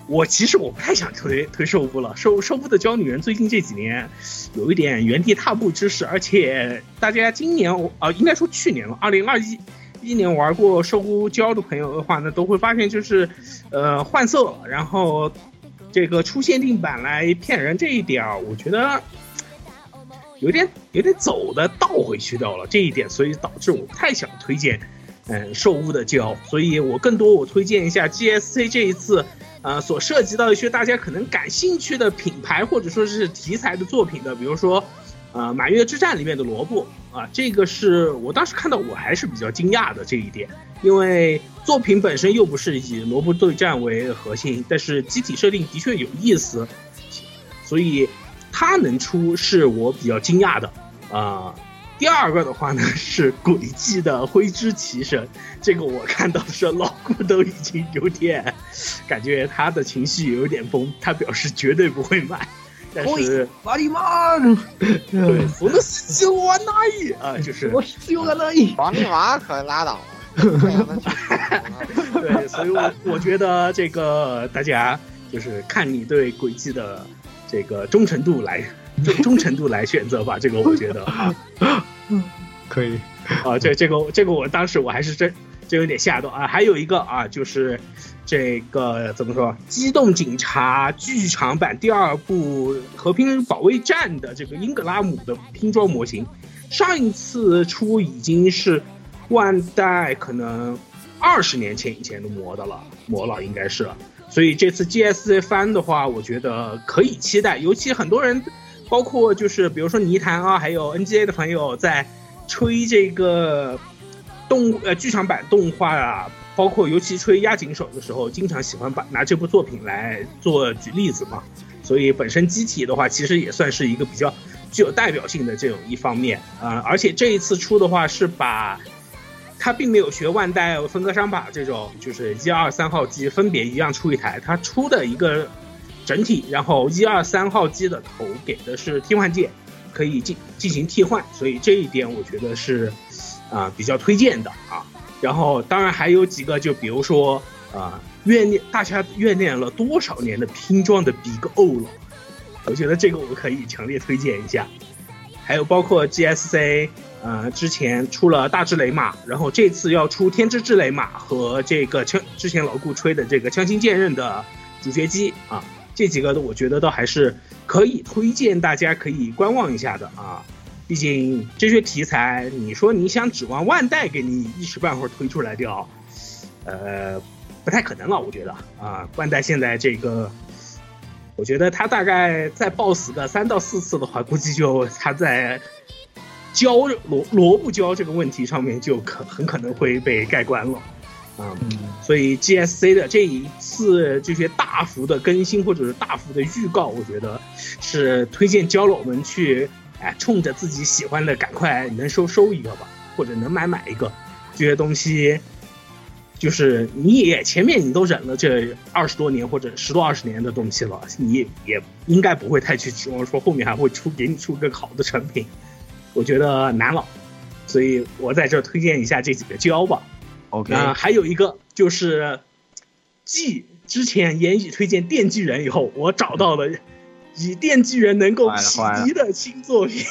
我其实我不太想推推收屋了。收收屋的娇女人最近这几年有一点原地踏步之势，而且大家今年啊、应该说去年了，二零二一一年玩过兽屋胶的朋友的话呢，都会发现就是，呃，换色，然后这个出限定版来骗人这一点啊，我觉得有点有点走的倒回去掉了这一点，所以导致我不太想推荐，嗯，兽屋的胶，所以我更多我推荐一下 GSC 这一次，呃，所涉及到一些大家可能感兴趣的品牌或者说是题材的作品的，比如说，呃，满月之战里面的萝卜啊，这个是我当时看到我还是比较惊讶的这一点，因为作品本身又不是以萝卜对战为核心，但是机体设定的确有意思，所以它能出是我比较惊讶的。啊、第二个的话呢是轨迹的灰之骑士，这个我看到的时候老顾都已经有点感觉他的情绪有点崩，他表示绝对不会买，但是马里马，对，我的希望那一啊，就是。我是有个那一，王密码可拉倒 (laughs) 对，所以我我觉得这个大家就是看你对轨迹的这个忠诚度来忠忠诚度来选择吧。这个我觉得啊。(laughs) 可以，啊，这这个这个我当时我还是真真有点吓到。啊。还有一个啊，就是这个怎么说，《机动警察》剧场版第二部《和平保卫战》的这个英格拉姆的拼装模型，上一次出已经是万代可能二十年前以前的模的了，模了应该是。所以这次 GSC 翻的话，我觉得可以期待。尤其很多人，包括就是比如说泥潭啊，还有 NGA 的朋友在吹这个动呃剧场版动画啊，包括尤其吹压井手的时候，经常喜欢把拿这部作品来做举例子嘛。所以本身机体的话，其实也算是一个比较具有代表性的这种一方面啊、而且这一次出的话是把。它并没有学万代分割商法这种，就是一二三号机分别一样出一台，它出的一个整体，然后一二三号机的头给的是替换件，可以进进行替换，所以这一点我觉得是啊、比较推荐的啊。然后当然还有几个，就比如说啊、怨念大家怨念了多少年的拼装的 Big O 了，我觉得这个我可以强烈推荐一下。还有包括 GSC。呃，之前出了大智雷马，然后这次要出天之智雷马和这个枪之前老顾吹的这个枪心剑刃的主角机啊，这几个的我觉得都还是可以推荐大家可以观望一下的啊。毕竟这些题材，你说你想指望万代给你一时半会儿推出来掉，呃，不太可能了，我觉得啊，万代现在这个。我觉得他大概再暴死个三到四次的话，估计就他在胶萝萝卜胶这个问题上面就可很可能会被盖棺了，啊、嗯，所以 GSC 的这一次这些大幅的更新或者是大幅的预告，我觉得是推荐交了我们去，哎，冲着自己喜欢的赶快能收收一个吧，或者能买买一个，这些东西。就是你也前面你都忍了这二十多年或者十多二十年的东西了，你也应该不会太去指望说后面还会出给你出个好的成品。我觉得难了，所以我在这推荐一下这几个胶吧。OK，啊、还有一个就是，继之前言语推荐电锯人以后，我找到了以电锯人能够坏了匹敌的新作品。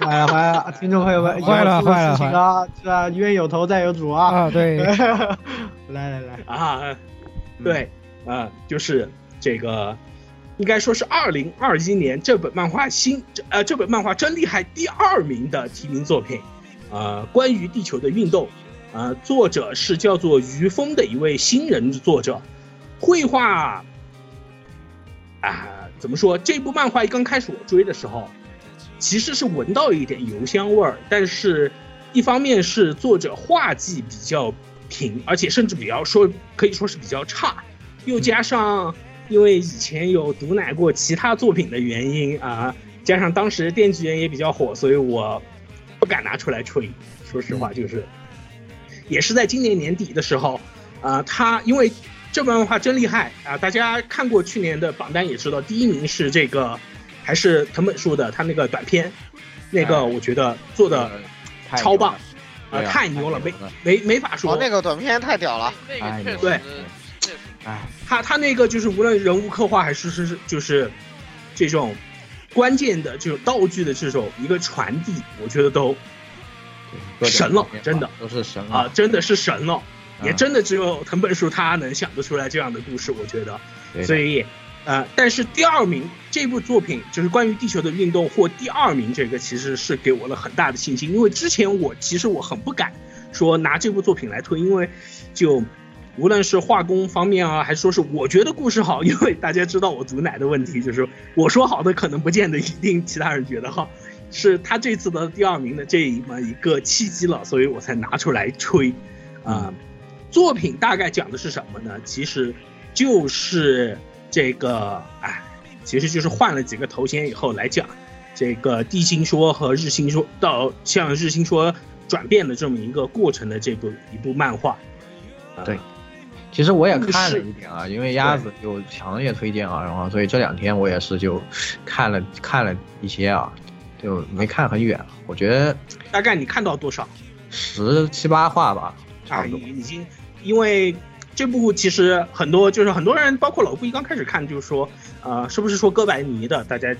坏了坏了，听众朋友们，(laughs) 坏了以后出坏了事情啊，是吧？冤有头债有主啊！啊，对，(laughs) 来来来，啊，对，啊，就是这个，应该说是二零二一年这本漫画新呃这本漫画真厉害第二名的提名作品，呃，关于地球的运动，呃，作者是叫做于峰的一位新人作者，绘画啊，怎么说？这部漫画一刚开始我追的时候，其实是闻到一点油香味儿，但是一方面是作者画技比较平，而且甚至比较说可以说是比较差，又加上因为以前有毒奶过其他作品的原因啊，加上当时电锯人也比较火，所以我不敢拿出来吹。说实话，就是也是在今年年底的时候，啊、他因为这本漫画真厉害啊、大家看过去年的榜单也知道，第一名是这个还是藤本树的他那个短片，那个哎我觉得做的超棒，啊、太牛了，没没没法说。哦，那个短片太屌了，那个确实对确实哎，他他那个就是无论人物刻画还是是是就是这种关键的这种道具的这种一个传递，我觉得都神了真的都是神了啊，真的是神了，也嗯真的只有藤本树他能想得出来这样的故事，我觉得。所以，呃，但是第二名这部作品就是关于地球的运动获第二名，这个其实是给我了很大的信心，因为之前我其实我很不敢说拿这部作品来推，因为就无论是画工方面啊，还是说是我觉得故事好，(laughs) 因为大家知道我毒奶的问题，就是我说好的可能不见得一定其他人觉得好。是他这次的第二名的这么一个契机了，所以我才拿出来吹，啊、作品大概讲的是什么呢？其实就是这个，哎，其实就是换了几个头衔以后来讲，这个地心说和日心说到向日心说转变的这么一个过程的这部一部漫画。啊对其实我也看了一点啊，因为鸭子有强烈推荐啊，然后所以这两天我也是就看了看了一些啊，就没看很远，我觉得大概你看到多少？十七八话吧，差啊，不多。已经因为这部其实很多就是很多人，包括老布一刚开始看，就是说，呃，是不是说哥白尼的？大家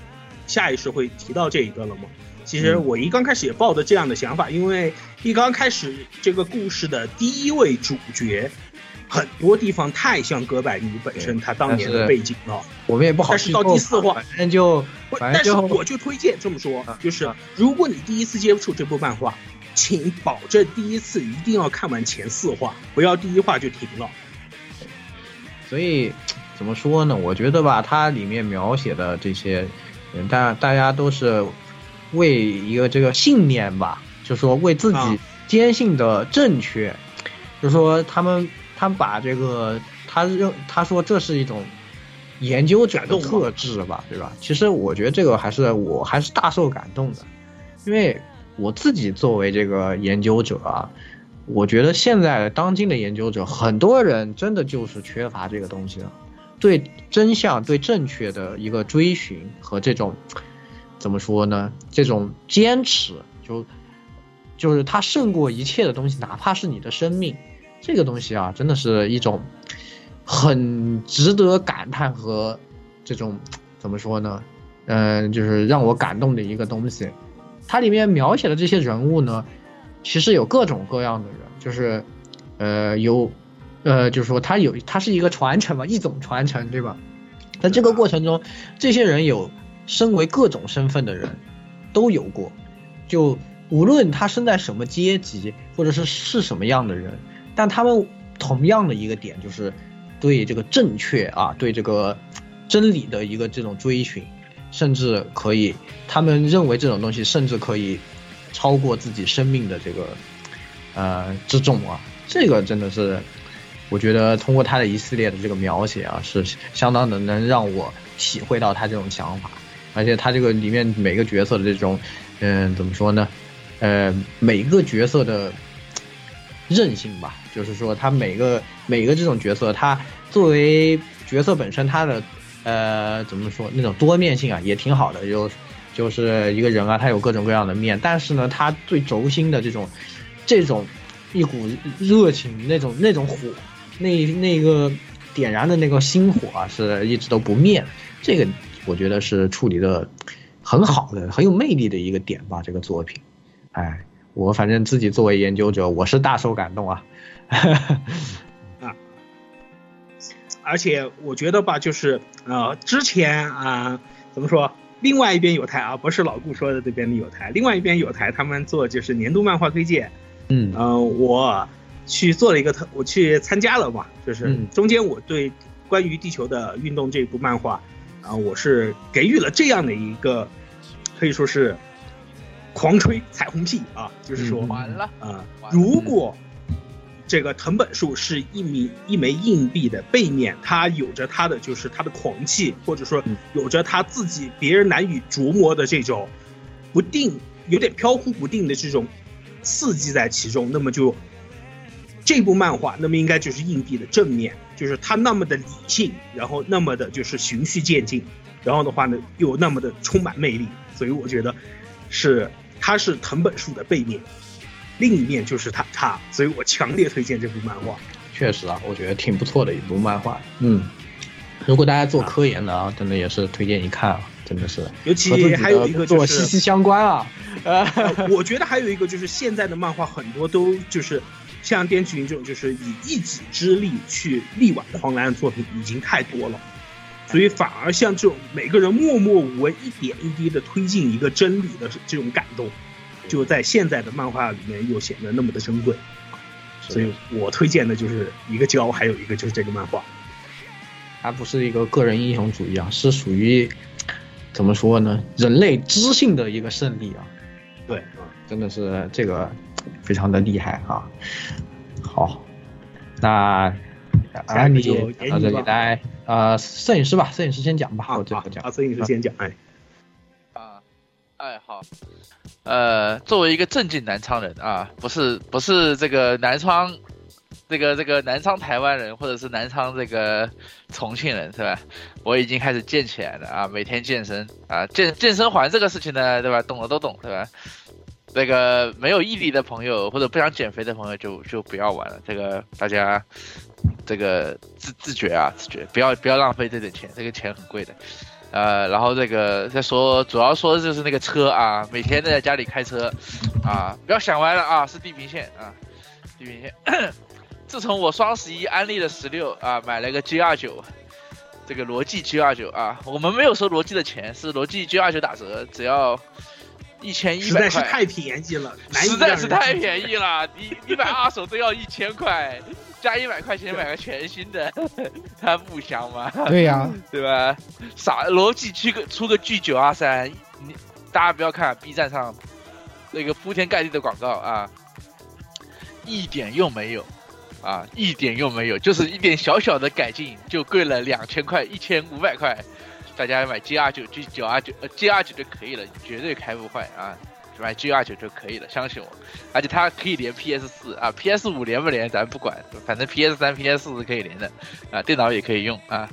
下意识会提到这一个了吗？其其实我一刚开始也抱着这样的想法，因为一刚开始这个故事的第一位主角，很多地方太像哥白尼本身他当年的背景了。我们也不好但是到第四话，反正就但是我就推荐这么说啊，就是如果你第一次接触这部漫画，请保证第一次一定要看完前四话，不要第一话就停了。所以怎么说呢？我觉得吧，它里面描写的这些人，大大家都是为一个这个信念吧，就说为自己啊坚信的正确，就说他们他们把这个他认他说这是一种研究者的特质吧，对吧？其实我觉得这个还是我还是大受感动的，因为我自己作为这个研究者啊，我觉得现在当今的研究者，很多人真的就是缺乏这个东西了，对真相、对正确的一个追寻和这种怎么说呢？这种坚持，就就是它胜过一切的东西，哪怕是你的生命，这个东西啊，真的是一种很值得感叹和这种怎么说呢？嗯、就是让我感动的一个东西。它里面描写的这些人物呢，其实有各种各样的人，就是，呃，有，呃，就是说他有，他是一个传承嘛，一种传承，对吧？在这个过程中，这些人有身为各种身份的人，都有过，就无论他生在什么阶级，或者是是什么样的人，但他们同样的一个点就是对这个正确啊，对这个真理的一个这种追寻，甚至可以，他们认为这种东西甚至可以超过自己生命的这个呃之重啊，这个真的是，我觉得通过他的一系列的这个描写啊，是相当的能让我体会到他这种想法，而且他这个里面每个角色的这种，嗯、怎么说呢？呃，每个角色的韧性吧，就是说他每个每个这种角色，他作为角色本身，他的呃怎么说那种多面性啊，也挺好的。就就是一个人啊，他有各种各样的面，但是呢，他最轴心的这种这种一股热情，那种那种火，那那个点燃的那个星火啊，是一直都不灭。这个我觉得是处理的很好的，很有魅力的一个点吧。这个作品，哎，我反正自己作为研究者，我是大受感动啊。(laughs) 而且我觉得吧，就是呃，之前啊、怎么说？另外一边有台啊，不是老顾说的这边的有台，另外一边有台他们做就是年度漫画推荐，嗯嗯、我去做了一个特，我去参加了嘛，就是嗯中间我对关于地球的运动这部漫画，啊、我是给予了这样的一个，可以说是狂吹彩虹屁啊，就是说，嗯完了，啊、如果这个藤本树是一枚一枚硬币的背面，它有着它的就是它的狂气，或者说嗯。有着它自己别人难以琢磨的这种不定、有点飘忽不定的这种刺激在其中，那么就这部漫画，那么应该就是硬币的正面，就是它那么的理性，然后那么的就是循序渐进，然后的话呢又那么的充满魅力，所以我觉得是它是藤本树的背面。另一面就是他差，所以我强烈推荐这部漫画。确实啊，我觉得挺不错的一部漫画。嗯，如果大家做科研的啊，真的也是推荐一看啊，真的是尤其还有一个就是息息相关啊。(laughs) 呃，呃我觉得还有一个就是现在的漫画很多都就是像电锯云这种，就是以一己之力去力挽狂澜的作品已经太多了，所以反而像这种每个人默默无闻、一点一滴的推进一个真理的这种感动，就在现在的漫画里面又显得那么的珍贵。所以我推荐的就是一个胶，还有一个就是这个漫画。它不是一个个人英雄主义啊，是属于怎么说呢？人类知性的一个胜利啊。对啊，真的是这个非常的厉害啊。好，那啊，你到这里来，呃，摄影师吧，摄影师先讲吧，好，讲啊，。摄影师先讲，哎，啊，哎好，呃，作为一个正经南昌人啊，不是不是这个南昌，这个这个南昌台湾人，或者是南昌这个重庆人是吧？我已经开始健起来了啊，每天健身啊，健健身环这个事情呢，对吧？懂的都懂，对吧？这个没有毅力的朋友或者不想减肥的朋友就就不要玩了，这个大家这个自自觉啊，自觉，不要不要浪费这点钱，这个钱很贵的。呃，然后这个再说，主要说的就是那个车啊，每天都在家里开车，啊，不要想歪了啊，是地平线啊，地平线。(coughs) 自从我双十一安利了十六啊，买了个 G 二九，这个罗技 G 二九啊，我们没有收罗技的钱，是罗技 G 二九打折，只要一千一实百块。实在是太便宜了，实在是太便宜了，你你买二手都要一千块，加一百块钱买个全新的，它不香吗？(laughs) 对呀、(laughs) 对吧？傻逻辑出个出个 G 九二三，你大家不要看 B 站上那个铺天盖地的广告啊，一点用没有啊，一点用没有，就是一点小小的改进就贵了两千块，一千五百块，大家买 G 二九、G 九二九、呃 G 二九就可以了，绝对开不坏啊。买 G 二九就可以了，相信我，而且它可以连 PS 四啊，PS 五连不连咱不管，反正 PS 三、PS 四是可以连的啊，电脑也可以用啊。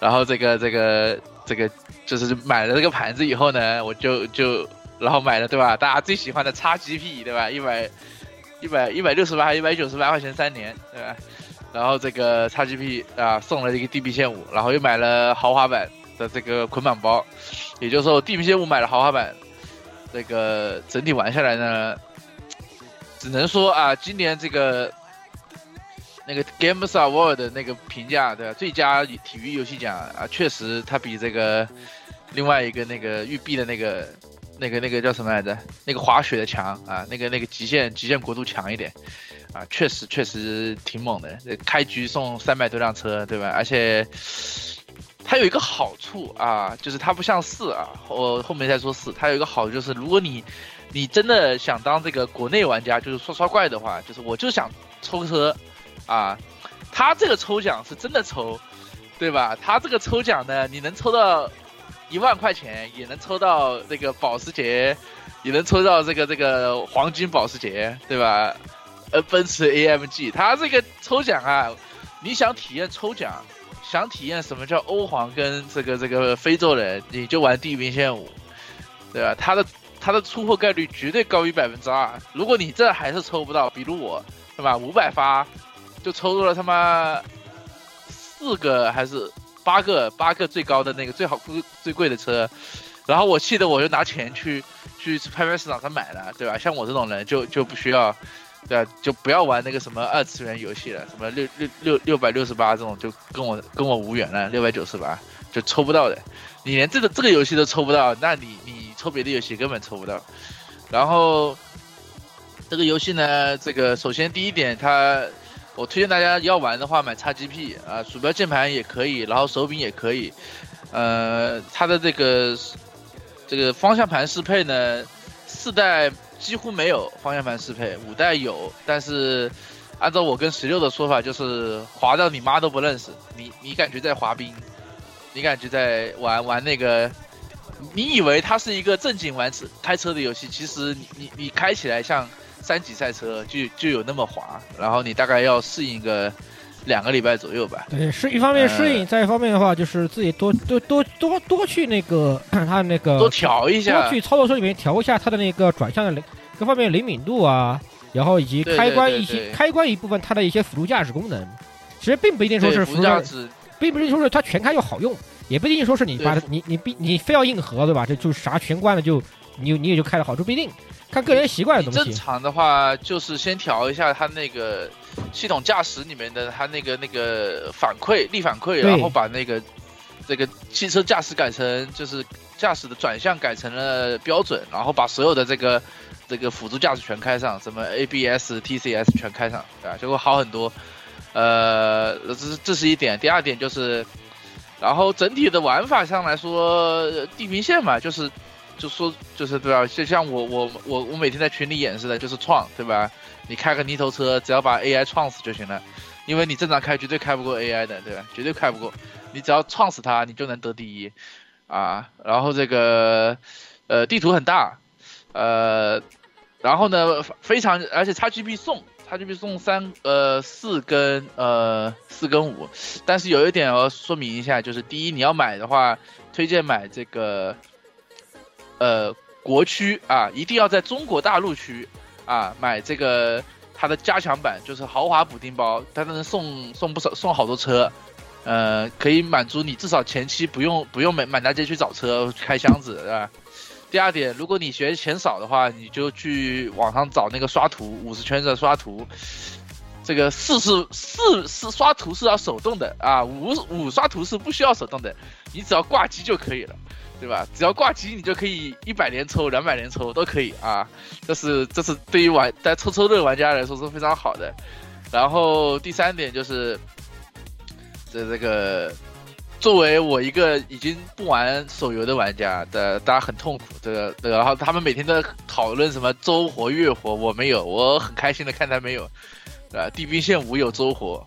然后这个这个这个就是买了这个盘子以后呢，我就就然后买了对吧？大家最喜欢的 XGP 对吧？一百一百一百六十八还一百九十八块钱三年对吧？然后这个 XGP 啊送了一个地平线五，然后又买了豪华版的这个捆绑包，也就是说我地平线五买了豪华版，这个整体玩下来呢，只能说啊，今年这个那个 Games Award 的那个评价，对吧？最佳体育游戏奖啊，确实它比这个另外一个那个育碧的那个那个那个叫什么来着？那个滑雪的强啊，那个那个极限极限国度强一点啊，确实确实挺猛的。开局送三百多辆车，对吧？而且它有一个好处啊，就是它不像四啊，我后面再说四，它有一个好处就是，如果你你真的想当这个国内玩家，就是刷刷怪的话，就是我就想抽车啊，它这个抽奖是真的抽，对吧？它这个抽奖呢，你能抽到一万块钱，也能抽到这个保时捷，也能抽到这个这个黄金保时捷，对吧？呃，奔驰 AMG，它这个抽奖啊，你想体验抽奖，想体验什么叫欧皇跟这个这个非洲人，你就玩地平线五，对吧？他的他的出货概率绝对高于百分之二。如果你这还是抽不到，比如我，对吧？五百发就抽到了他妈四个还是八个，八个最高的那个最好最最贵的车，然后我气得我就拿钱去去拍卖市场上买了，对吧？像我这种人就就不需要。对啊，就不要玩那个什么二次元游戏了，什么六六六六百六十八这种就跟我跟我无缘了，六百九十八就抽不到的，你连这个这个游戏都抽不到，那你你抽别的游戏根本抽不到。然后这个游戏呢，这个首先第一点，它我推荐大家要玩的话买 XGP 啊，鼠标键盘也可以，然后手柄也可以，呃，它的这个这个方向盘适配呢，四代。几乎没有方向盘适配，五代有，但是按照我跟十六的说法，就是滑到你妈都不认识，你你感觉在滑冰，你感觉在玩玩那个，你以为它是一个正经玩车开车的游戏，其实你你你开起来像三级赛车，就就有那么滑，然后你大概要适应个两个礼拜左右吧。对，是一方面适应，再一方面的话就是自己多多多多多去那个 (clears throat) 它那个多调一下，多去操作车里面调一下它的那个转向的灵各方面灵敏度啊，然后以及开关一些开关一部分它的一些辅助驾驶功能，其实并不一定说是辅助驾驶，并不是说是它全开就好用，也不一定说是你把你你必你非要硬核对吧？这就啥全关了就你你也就开得好，这不一定，看个人习惯的东西。正常的话就是先调一下它那个系统驾驶里面的它那个那个反馈力反馈，然后把那个这个汽车驾驶改成就是驾驶的转向改成了标准，然后把所有的这个。这个辅助驾驶全开上，什么 ABS、TCS 全开上，对吧？就会好很多。呃，这是这是一点。第二点就是，然后整体的玩法上来说，地平线嘛，就是就说就是对吧？就像我我我我每天在群里演示的，就是创，对吧？你开个泥头车，只要把 AI 撞死就行了，因为你正常开绝对开不过 AI 的，对吧？绝对开不过，你只要撞死它，你就能得第一啊。然后这个呃地图很大，呃。然后呢，非常而且 XGP 送 XGP 送三呃四跟呃四跟五，但是有一点要说明一下，就是第一你要买的话，推荐买这个呃国区啊，一定要在中国大陆区啊买这个它的加强版，就是豪华补丁包，它能送送不少送好多车呃，可以满足你至少前期不用不用满满大街去找车开箱子，对吧？第二点，如果你学钱少的话，你就去网上找那个刷图五十圈的刷图，这个四是四是刷图是要手动的啊，五五刷图是不需要手动的，你只要挂机就可以了，对吧？只要挂机，你就可以一百连抽、两百连抽都可以啊。这是这是对于玩在抽抽乐玩家来说是非常好的。然后第三点就是，这这个作为我一个已经不玩手游的玩家的，大家很痛苦。这个，然后他们每天都在讨论什么周活、月活，我没有，我很开心的看他没有。啊，地平线五有周活，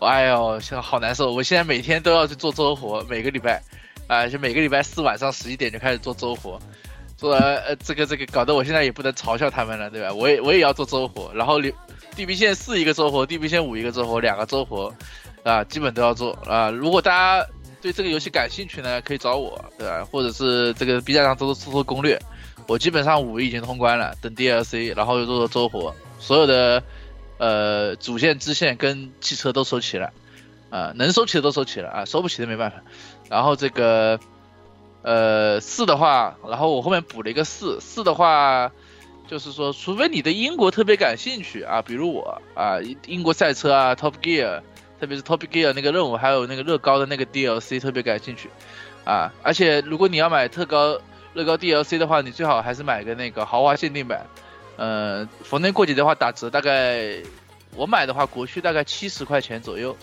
哎呦，现在好难受。我现在每天都要去做周活，每个礼拜，啊，就每个礼拜四晚上十一点就开始做周活，做呃这个这个搞得我现在也不能嘲笑他们了，对吧？我也我也要做周活，然后地平线四一个周活，地平线五一个周活，两个周活，啊，基本都要做啊。如果大家对这个游戏感兴趣呢，可以找我，对吧？或者是这个 B 站上都做做攻略。我基本上五已经通关了，等 DLC，然后又做做周活，所有的呃主线、支线跟汽车都收齐了，啊、能收齐的都收齐了啊，收不齐的没办法。然后这个呃四的话，然后我后面补了一个四，四的话。就是说，除非你对英国特别感兴趣啊，比如我啊，英国赛车啊，Top Gear，特别是 Top Gear 那个任务，还有那个乐高的那个 DLC 特别感兴趣，啊，而且如果你要买特高乐高 DLC 的话，你最好还是买个那个豪华限定版，呃，逢年过节的话打折，大概我买的话国区大概七十块钱左右，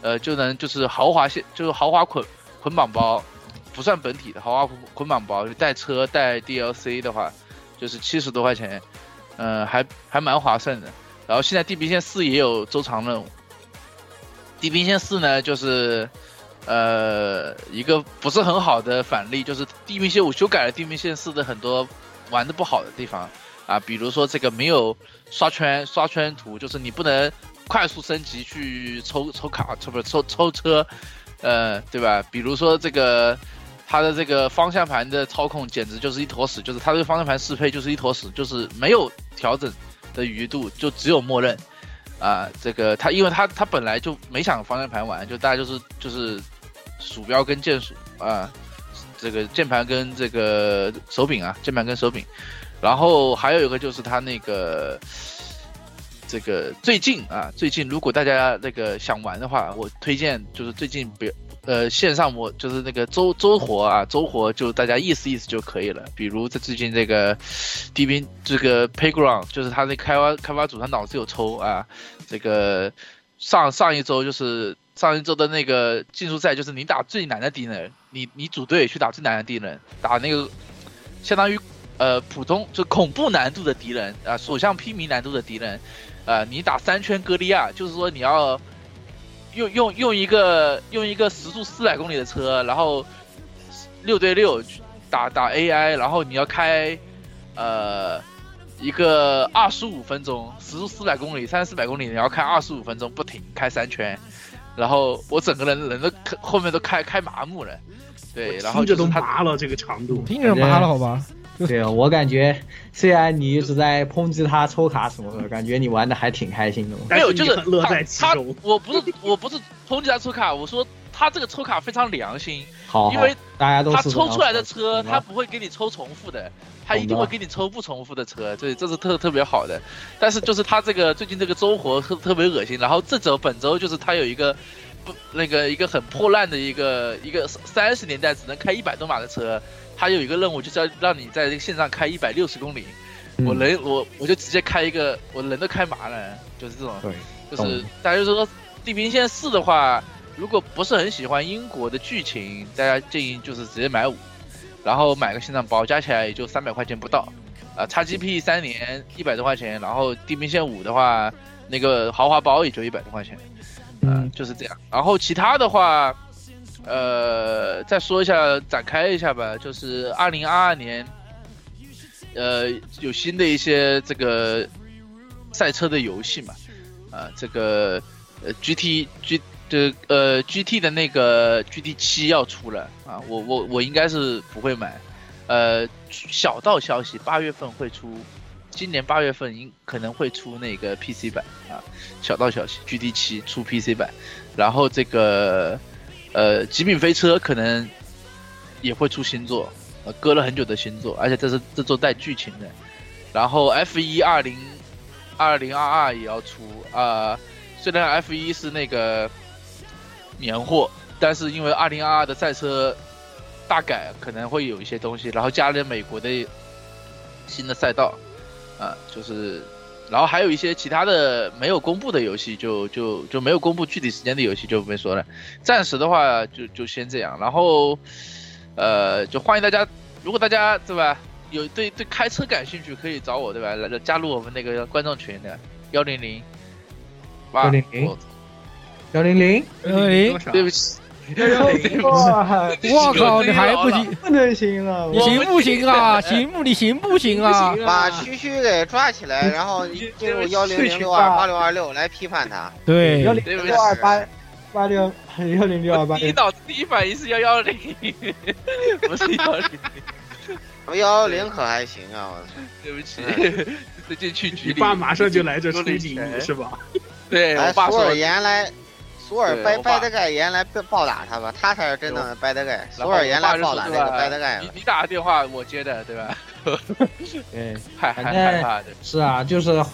呃，就能就是豪华限就是豪华捆捆绑包，不算本体的豪华捆捆绑包，就带车带 DLC 的话。就是七十多块钱，呃，还还蛮划算的。然后现在地平线四也有周长任务。地平线四呢，就是呃一个不是很好的反例，就是地平线五修改了地平线四的很多玩的不好的地方啊，比如说这个没有刷圈刷圈图，就是你不能快速升级去抽抽卡，抽不是抽抽车，呃，对吧？比如说这个。它的这个方向盘的操控简直就是一坨屎，就是它这个方向盘适配就是一坨屎，就是没有调整的余度，就只有默认。啊，这个它因为它它本来就没想方向盘玩，就大家就是就是鼠标跟键鼠啊，这个键盘跟这个手柄啊，键盘跟手柄。然后还有一个就是它那个这个最近啊，最近如果大家那个想玩的话，我推荐就是最近别。呃，线上模就是那个周周活啊，周活就大家意思意思就可以了。比如在最近这个地兵这个 Playground，就是他那开发开发组他脑子有抽啊。这个上上一周就是上一周的那个竞速赛，就是你打最难的敌人，你你组队去打最难的敌人，打那个相当于呃普通就恐怖难度的敌人啊，所向披靡难度的敌人啊，你打三圈歌利亚，就是说你要。用用用一个用一个时速四百公里的车，然后六对六打打 AI，然后你要开呃一个二十五分钟，时速四百公里，三四百公里，你要开二十五分钟不停开三圈，然后我整个人人都后面都开开麻木了，对，然后听着都麻了这个长度，听着麻了好吧？(laughs) 对啊，我感觉虽然你一直在抨击他抽卡什么的，(laughs) 感觉你玩的还挺开心的。没有，就是乐在其中。我不是我不是抨击他抽卡，我说他这个抽卡非常良心。好，因为大家都他抽出来的车，他不会给你抽重复的，他一定会给你抽不重复的车，对，这是特特别好的。但是就是他这个最近这个周活特特别恶心，然后这周本周就是他有一个不那个一个很破烂的一个一个三十年代只能开一百多码的车。他有一个任务，就是要让你在这个线上开一百六十公里，我人我我就直接开一个，我人都开麻了，就是这种，就是大家就说地平线四的话，如果不是很喜欢英国的剧情，大家建议就是直接买五，然后买个线上包，加起来也就三百块钱不到，啊叉 GP 三年一百多块钱，然后地平线五的话，那个豪华包也就一百多块钱，嗯，就是这样，然后其他的话。呃，再说一下，展开一下吧，就是二零二二年，呃，有新的一些这个赛车的游戏嘛，啊，这个呃 GT G 的呃 GT 的那个 GT 七要出了啊，我我我应该是不会买，呃，小道消息八月份会出今年八月份应可能会出那个 PC 版啊，小道消息，GD 七出 PC 版，然后这个呃极品飞车可能也会出新作，呃搁了很久的新作，而且这是这作带剧情的，然后 F 一二零二零二二也要出啊、虽然 F 一是那个年货，但是因为二零二二的赛车大改可能会有一些东西，然后加了美国的新的赛道，啊，就是，然后还有一些其他的没有公布的游戏就，就就没有公布具体时间的游戏就没说了。暂时的话就就先这样，然后呃，就欢迎大家，如果大家对吧，有对对开车感兴趣，可以找我对吧，来来加入我们那个观众群的幺零零八100幺零零，哎多少对不起，哇，我靠，你还不行？不能行了，你行不行啊？(laughs) 行不？你行不行啊？把区区给抓起来，然后你进入幺零零六二 (laughs) 八六二六来批判他。对幺，零六二八八六 (laughs) 幺零六二八六，第一脑子第一反应是幺幺零，不是幺零，幺幺零可还行啊，我操！对不起，最近去局里你，爸马上就来这说了一出警拳你是吧？对我爸说了，岩来，索尔拜拜德盖原来暴打他吧，他才是真正的拜德盖。索尔岩我爸就来暴打那个拜德盖你，你打的电话我接的，对吧？(laughs) 对，害害反正害怕的，是啊，就是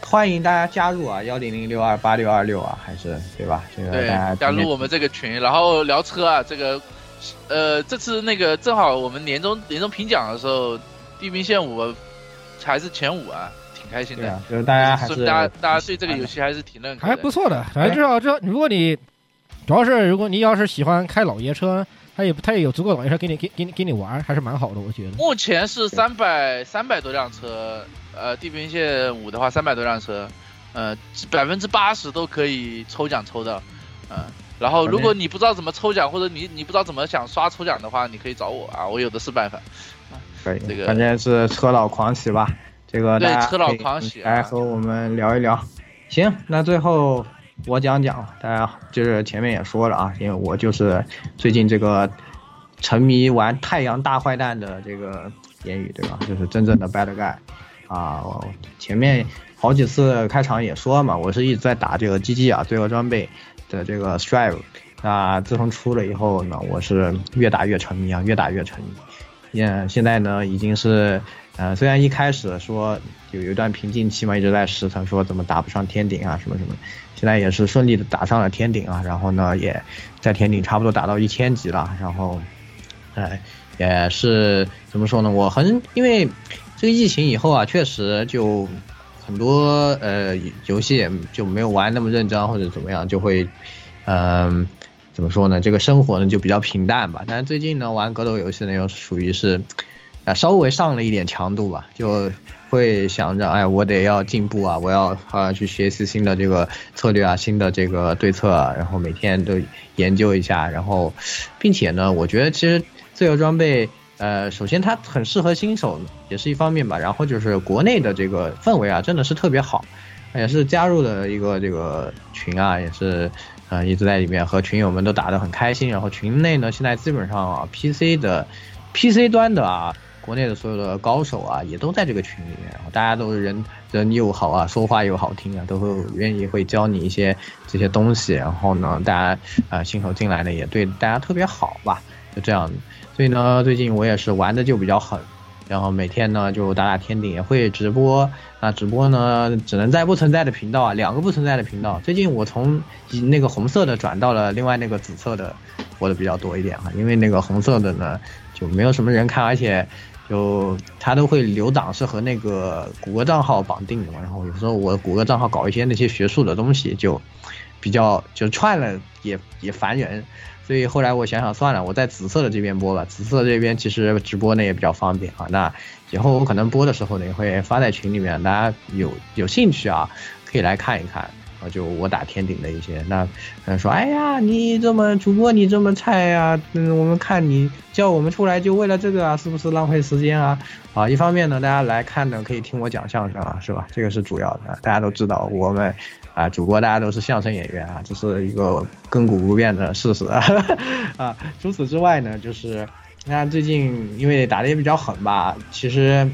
欢迎大家加入啊，幺零零六二八六二六啊，还是对吧？这个对大家，加入我们这个群，然后聊车啊，这个，呃，这次那个正好我们年终年终评奖的时候，地平线五还是前五啊，挺开心的。啊，就是大家还是大家大家对这个游戏还是挺认可的，还不错的。反正至少至少，如果你主要是如果你要是喜欢开老爷车，它也它也有足够老爷车给你给给你给你玩，还是蛮好的，我觉得。目前是三百三百多辆车，呃，地平线五的话三百多辆车，呃，百分之八十都可以抽奖抽到，嗯、然后如果你不知道怎么抽奖，或者你你不知道怎么想刷抽奖的话，你可以找我啊，我有的是办法。可以，这个反正是车老狂喜吧。这个对大家可以来和我们聊一聊。行，那最后我讲讲，大家就是前面也说了啊，因为我就是最近这个沉迷玩《太阳大坏蛋》的这个言语，对吧？就是真正的 bad guy 啊。我前面好几次开场也说嘛，我是一直在打这个 GG 啊，罪恶装备的这个 Strive。那自从出了以后呢，我是越打越沉迷啊，越打越沉迷。也现在呢，已经是，呃，虽然一开始说有有一段瓶颈期嘛，一直在实诚说怎么打不上天顶啊什么什么，现在也是顺利的打上了天顶啊，然后呢，也在天顶差不多打到一千级了，然后，呃，也是怎么说呢？我很因为这个疫情以后啊，确实就很多呃游戏也就没有玩那么认真或者怎么样，就会，嗯、怎么说呢？这个生活呢就比较平淡吧。但是最近呢，玩格斗游戏呢又属于是，啊、稍微上了一点强度吧，就会想着，哎，我得要进步啊，我要啊去学习新的这个策略啊，新的这个对策啊，然后每天都研究一下，然后，并且呢，我觉得其实自由装备。呃，首先它很适合新手，也是一方面吧。然后就是国内的这个氛围啊，真的是特别好，也是加入了一个这个群啊，也是呃一直在里面和群友们都打得很开心。然后群内呢，现在基本上啊，PC 的 PC 端的啊，国内的所有的高手啊，也都在这个群里面。大家都是人人又好啊，说话又好听啊，都会愿意会教你一些这些东西。然后呢，大家啊、新手进来呢，也对大家特别好吧，就这样。所以呢，最近我也是玩的就比较狠，然后每天呢就打打天顶，也会直播。那直播呢，只能在不存在的频道啊，两个不存在的频道。最近我从那个红色的转到了另外那个紫色的，播的比较多一点啊，因为那个红色的呢就没有什么人看，而且就他都会留档是和那个谷歌账号绑定的嘛。然后有时候我谷歌账号搞一些那些学术的东西，就比较就串了也也烦人。所以后来我想想算了，我在紫色的这边播吧。紫色这边其实直播呢也比较方便啊。那以后我可能播的时候呢也会发在群里面，大家有有兴趣啊可以来看一看就我打天顶的一些，那嗯说哎呀你这么主播你这么菜呀、嗯我们看你叫我们出来就为了这个啊，是不是浪费时间啊？啊，一方面呢大家来看呢可以听我讲相声啊，是吧？这个是主要的，大家都知道我们。啊，主播大家都是相声演员啊，这是一个亘古不变的事实啊。(laughs) 啊，除此之外呢，就是你看最近因为打的也比较狠吧，其实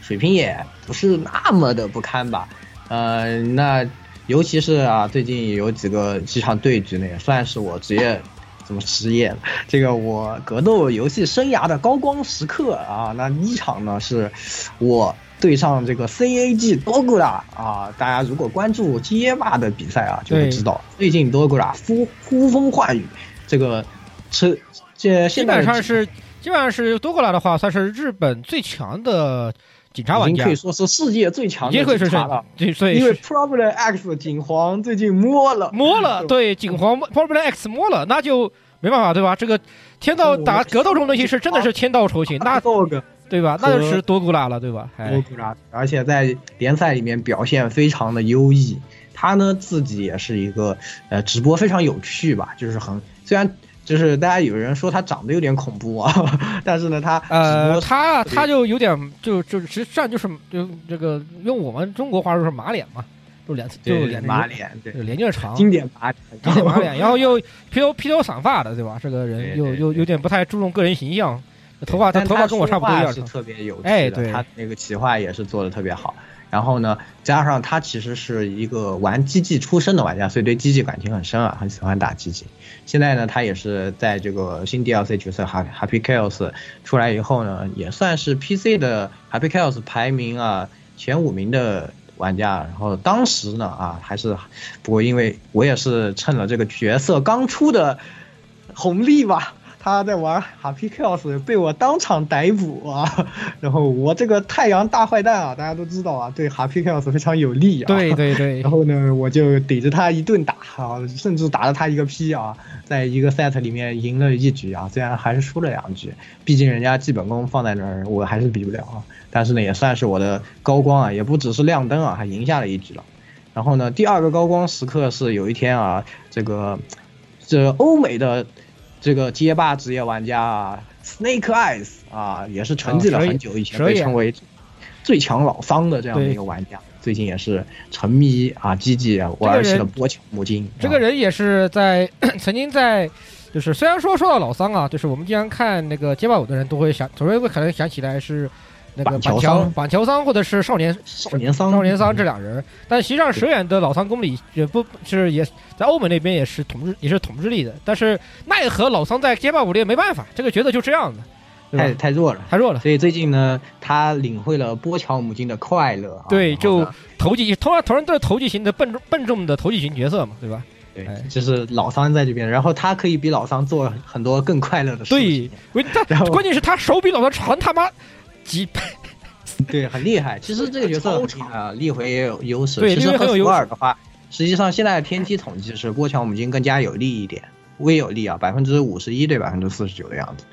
水平也不是那么的不堪吧。呃，那尤其是啊，最近有几个几场对局呢，也算是我职业怎么职业。这个我格斗游戏生涯的高光时刻啊，那一场呢是我对上这个 CAG 多古拉啊，大家如果关注街霸的比赛啊，就会知道最近多古拉呼呼风唤雨，这个车这基现在的本上是基本上是多过来的话，算是日本最强的警察玩家可以，说是世界最强的警察了。对，所以因为 Problem X 警皇最近摸了，摸了，对警皇 Problem X 摸了，那就没办法，对吧？这个天道打格斗这种东西是真的是天道酬勤，那对吧？那就是多古拉了，对吧？哎多，古拉，而且在联赛里面表现非常的优异。他呢自己也是一个呃直播非常有趣吧，就是很虽然就是大家有人说他长得有点恐怖啊，(laughs) 但是呢他呃，他他就有点就就实际上就是就这个用我们中国话说是马脸嘛，就脸就对脸马脸对。脸有点长，经典马脸，经典马脸，然后又披头披头散发的，对吧？这个人又又有点不太注重个人形象，头发他头发跟我差不多一样是特别有趣的，哎对。他那个企划也是做的特别好。然后呢，加上他其实是一个玩机技出身的玩家，所以对机技感情很深啊，很喜欢打机技。现在呢，他也是在这个新 DLC 角色 Happy Happy Chaos 出来以后呢，也算是 PC 的 Happy Chaos 排名啊前五名的玩家。然后当时呢啊，还是不过因为我也是趁了这个角色刚出的红利吧。他在玩 Happy Chaos 被我当场逮捕啊，然后我这个太阳大坏蛋啊，大家都知道啊，对 Happy Chaos 非常有利啊。对对对 (laughs) 然，后呢，我就逮着他一顿打啊，甚至打了他一个 P 啊，在一个 set 里面赢了一局啊，虽然还是输了两局，毕竟人家基本功放在那儿，我还是比不了啊。但是呢，也算是我的高光啊，也不只是亮灯啊，还赢下了一局了。然后呢，第二个高光时刻是有一天啊，这个这欧美的这个街霸职业玩家啊，Snake Eyes 啊，也是沉寂了很久以前，被称为最强老桑的这样的一个玩家，最近也是沉迷啊积极啊玩起了波乔姆金。这个啊人也是在 (clears throat) 曾经在，就是虽然说说到老桑啊，就是我们经常看那个街霸五的人都会想，总会会可能想起来是那个板桥板桥桑板桥桑或者是少年少年桑，少年桑这两人，但实际上蛇眼的老桑宫里也不是也在欧美那边也是统治也是统治力的，但是奈何老桑在街霸五里也没办法，这个角色就这样的，太？太弱了。太弱了。所以最近呢，他领会了波乔姆金的快乐、啊。对，就投技，同样同样都是投技型的笨重笨重的投技型角色嘛，对吧？对哎，就是老桑在这边，然后他可以比老桑做很多更快乐的事对情。，对关键是他手比老桑长他妈几倍，对，很厉害。其实这个角色啊，立回也有优势。对其实很有优势尔的话，实际上现在天梯统计是波乔姆金更加有利一点，微有利啊，百分之五十一对百分之四十九的样子。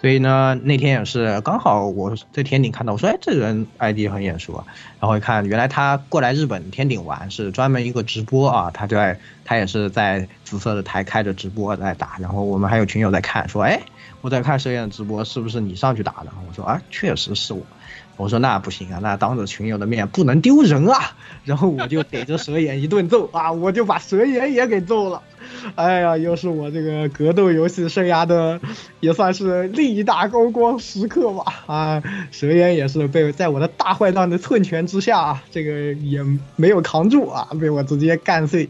所以呢，那天也是刚好我在天顶看到，我说哎，这人 ID 很眼熟啊。然后一看，原来他过来日本天顶玩是专门一个直播啊，他在他也是在紫色的台开着直播在打。然后我们还有群友在看，说哎，我在看蛇眼直播，是不是你上去打的？我说啊，确实是我。我说那不行啊，那当着群友的面不能丢人啊。然后我就逮着蛇眼一顿揍啊，我就把蛇眼也给揍了。哎呀，又是我这个格斗游戏生涯的，也算是另一大高光时刻吧。啊，蛇眼也是被在我的大坏蛋的寸拳之下啊，这个也没有扛住啊，被我直接干碎。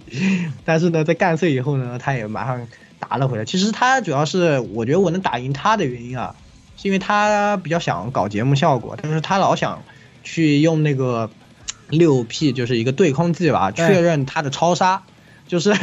但是呢，在干碎以后呢，他也马上打了回来。其实他主要是我觉得我能打赢他的原因啊，是因为他比较想搞节目效果，但是他老想去用那个六 P，就是一个对空技吧，确认他的超杀，就是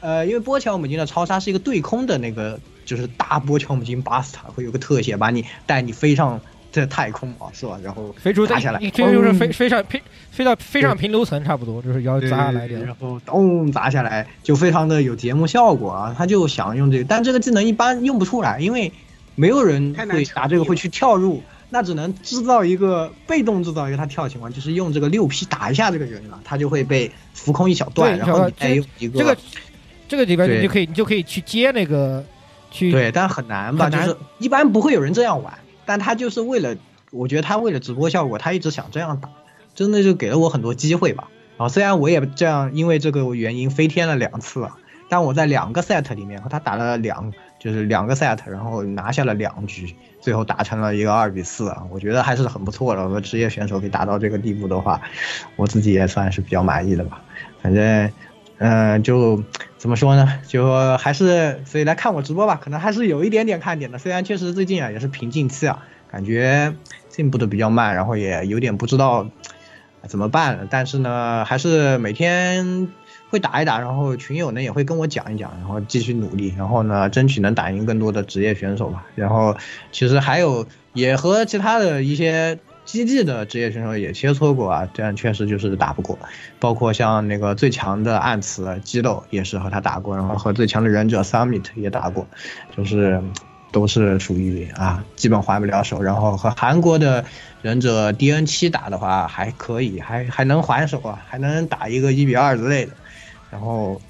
呃，因为波乔姆金的超杀是一个对空的那个，就是大波乔姆金巴斯塔会有个特写，把你带你飞上这太空啊，是吧？然后飞出打下来，这就是飞飞上飞飞到飞上平流层差不多，就是要砸下来点。然后咚砸下来，就非常的有节目效果啊。他就想用这个，但这个技能一般用不出来，因为没有人会打这个会去跳入，那只能制造一个被动制造一个他跳情况，就是用这个六 P 打一下这个人啊，他就会被浮空一小段，然后你再一个这个这个里边你就可以你就可以去接那个去对，但很难吧？难就是一般不会有人这样玩，但他就是为了，我觉得他为了直播效果，他一直想这样打，真的就给了我很多机会吧。啊，虽然我也这样，因为这个原因飞天了两次啊，但我在两个 set 里面和他打了两，就是两个 set，然后拿下了两局，最后打成了一个二比四啊，我觉得还是很不错的。我们职业选手可以达到这个地步的话，我自己也算是比较满意的吧。反正，嗯、就怎么说呢？就还是所以来看我直播吧，可能还是有一点点看点的。虽然确实最近啊也是瓶颈期啊，感觉进步的比较慢，然后也有点不知道怎么办。但是呢，还是每天会打一打，然后群友呢也会跟我讲一讲，然后继续努力，然后呢争取能打赢更多的职业选手吧。然后其实还有也和其他的一些。基地的职业选手也切磋过啊，这样确实就是打不过。包括像那个最强的暗磁激斗也是和他打过，然后和最强的忍者 Summit 也打过，就是都是属于啊基本还不了手。然后和韩国的忍者 DN 七打的话还可以，还还能还手啊，还能打一个一比二之类的。然后，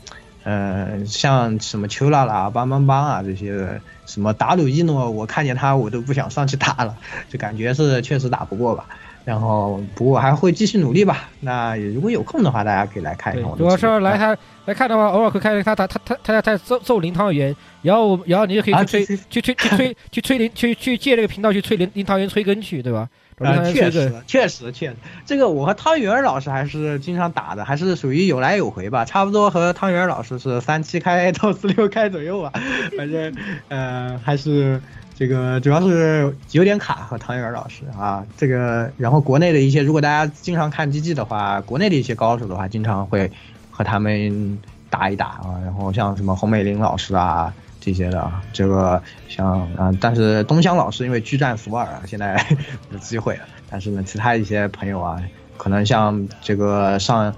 呃，像什么丘拉拉、邦邦邦啊这些，什么达鲁伊诺，我看见他我都不想上去打了，就感觉是确实打不过吧。然后，不过还会继续努力吧。那如果有空的话，大家可以来看一看我。主要是来他来看的话，偶尔会看他他他他他在揍揍林汤圆，然后然后你就可以啊去吹去吹去吹去吹林去去借这个频道去吹林林汤圆催更去，对吧？啊，确实，确实，确实，这个我和汤圆儿老师还是经常打的，还是属于有来有回吧，差不多和汤圆儿老师是三七开到四六开左右吧，反正，呃，还是这个主要是有点卡和汤圆儿老师啊，这个，然后国内的一些，如果大家经常看 GG 的话，国内的一些高手的话，经常会和他们打一打啊，然后像什么洪美玲老师啊。这些的啊，这个像啊，但是东乡老师因为居战索尔啊，现在有机会。但是呢，其他一些朋友啊，可能像这个上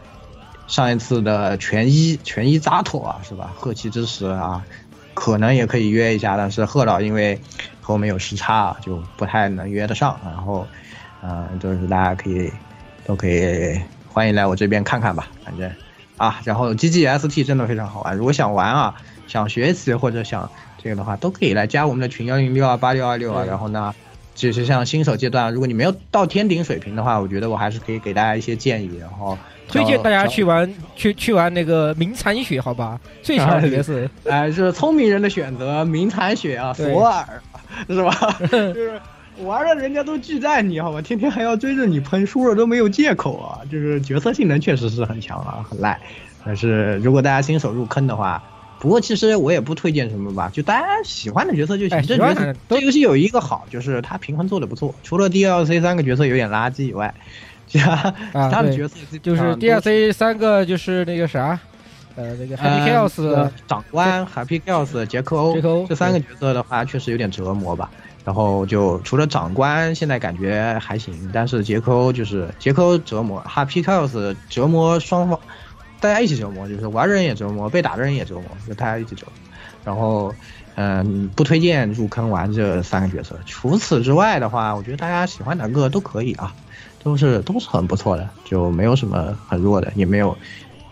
上一次的全一全一扎托啊，是吧？贺奇之时啊，可能也可以约一下，但是贺老因为和我们有时差啊，就不太能约得上。然后，嗯、就是大家可以都可以欢迎来我这边看看吧，反正啊，然后 GGST 真的非常好玩，如果想玩啊。想学习或者想这个的话，都可以来加我们的群幺零六二八六二六啊。然后呢，就是像新手阶段，如果你没有到天顶水平的话，我觉得我还是可以给大家一些建议。然后推荐大家去玩去去玩那个明残雪，好吧？最强角色，哎，是聪明人的选择，明残雪啊，索尔是吧？(laughs) 就是玩了人家都拒战你，好吧？天天还要追着你喷，输了都没有借口啊。就是角色性能确实是很强啊，很赖。但是如果大家新手入坑的话，不过其实我也不推荐什么吧，就大家喜欢的角色就行。哎，这角色这游戏有一个好，就是它平衡做的不错，除了 DLC 三个角色有点垃圾以外，其他其他的角色就是 DLC 三个就是那个啥，呃，那个 Happy Chaos 长官、Happy Chaos、杰克欧，杰克欧这三个角色的话确实有点折磨吧。然后就除了长官现在感觉还行，但是杰克欧就是杰克欧折磨，Happy Chaos 折磨双方。大家一起折磨，就是玩的人也折磨，被打的人也折磨，就大家一起折磨。然后，嗯，不推荐入坑玩这三个角色。除此之外的话，我觉得大家喜欢哪个都可以啊，都是都是很不错的，就没有什么很弱的，也没有，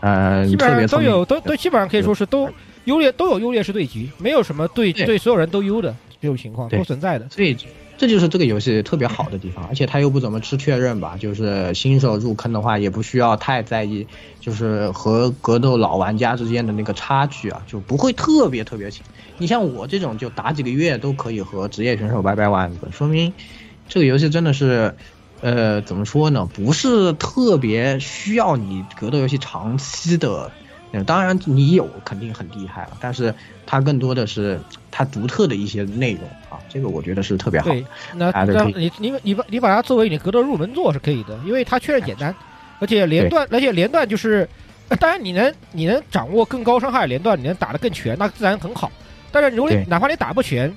嗯、基本特别上都有，都都基本上可以说是都优劣都有优劣势对局，没有什么对对对所有人都优的这种情况对都存在的。所以这就是这个游戏特别好的地方，而且它又不怎么吃确认吧，就是新手入坑的话也不需要太在意，就是和格斗老玩家之间的那个差距啊，就不会特别特别轻。你像我这种就打几个月都可以和职业选手掰掰腕子，说明这个游戏真的是。呃，怎么说呢？不是特别需要你格斗游戏长期的，当然你有肯定很厉害了，但是它更多的是它独特的一些内容啊，这个我觉得是特别好的。对，那那你你你把你把它作为你格斗入门作是可以的，因为它确实简单，而且连段，而且连段就是，呃当然你能你能掌握更高伤害连段，你能打得更全，那自然很好。但是如果你哪怕你打不全，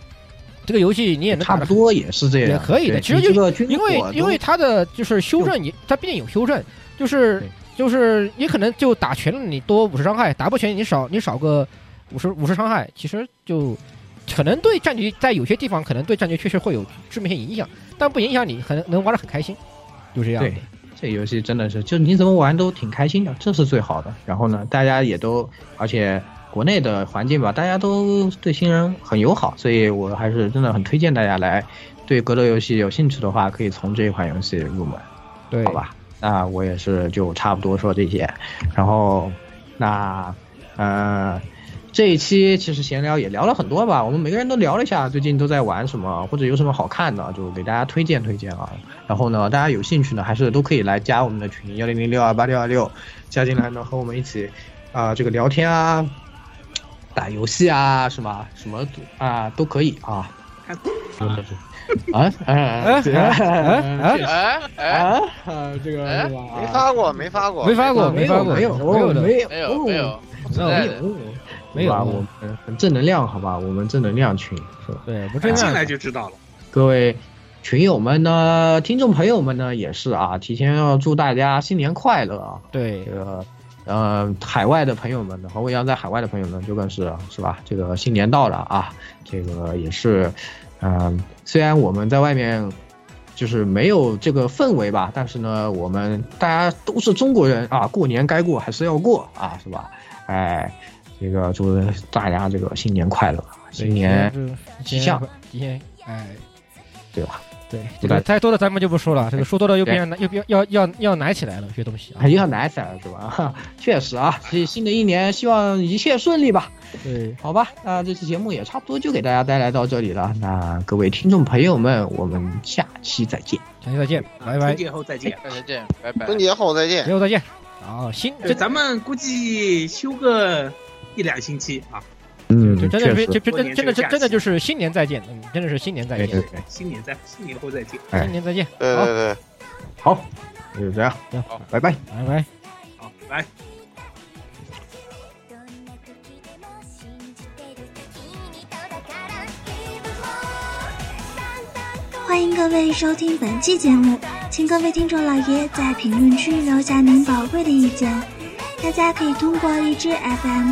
这个游戏你也能打得差不多也是这样，也可以的。其实就这个因为因为它的就是修正也，它毕竟有修正，就是就是你可能就打全了你多五十伤害，打不全你少你少个五十五十伤害，其实就可能对战局在有些地方可能对战局确实会有致命性影响，但不影响你很能玩的很开心，就这样的对。这游戏真的是，就你怎么玩都挺开心的，这是最好的。然后呢，大家也都，而且国内的环境吧，大家都对新人很友好，所以我还是真的很推荐大家来。对格斗游戏有兴趣的话，可以从这一款游戏入门，对，好吧？那我也是就差不多说这些。然后，那呃，这一期其实闲聊也聊了很多吧，我们每个人都聊了一下最近都在玩什么，或者有什么好看的，就给大家推荐推荐啊。然后呢，大家有兴趣呢，还是都可以来加我们的群幺零零六二八六二六，加进来呢和我们一起啊、这个聊天啊，打游戏啊，什么？什么都啊都可以啊。啊？啊？啊？哎这个哎哎哎哎，啊？啊？这个？没发过，没发过，没发过，没发过，没有没有的，没有没有没有，没有在的没有吧？我们很正能量，好吧？我们正能量群是吧？对，不进来就知道了。各位群友们呢，听众朋友们呢，也是啊，提前要祝大家新年快乐啊！对这个呃，海外的朋友们呢，和我一样在海外的朋友们，就更是是吧？这个新年到了啊，这个也是，嗯、虽然我们在外面。就是没有这个氛围吧，但是呢，我们大家都是中国人啊，过年该过还是要过啊，是吧？哎，这个祝大家这个新年快乐，新年吉祥，吉祥，哎，对吧？对，这个太多了咱们就不说了，这个说多了又变又变要要要奶起来了，这些东西啊 (laughs) 又。要奶起来了是吧？(laughs) 确实啊，所以新的一年希望一切顺利吧。对，好吧，那这期节目也差不多就给大家带来到这里了。那各位听众朋友们，我们下期再见。下期再见，拜拜春，节后再见。大家见，拜拜。春节后再见节。后再见。啊，新呃这咱们估计休个一两星期啊，嗯就真的就就真真的真真的就是新年再见，嗯，真的是新年再见。对对，对，新年再新年后再见。哎。新年再见，好，对对。对，好，那就这样，好。拜拜。拜拜。好，拜。欢迎各位收听本期节目，请各位听众老爷在评论区留下您宝贵的意见。大家可以通过荔枝 FM、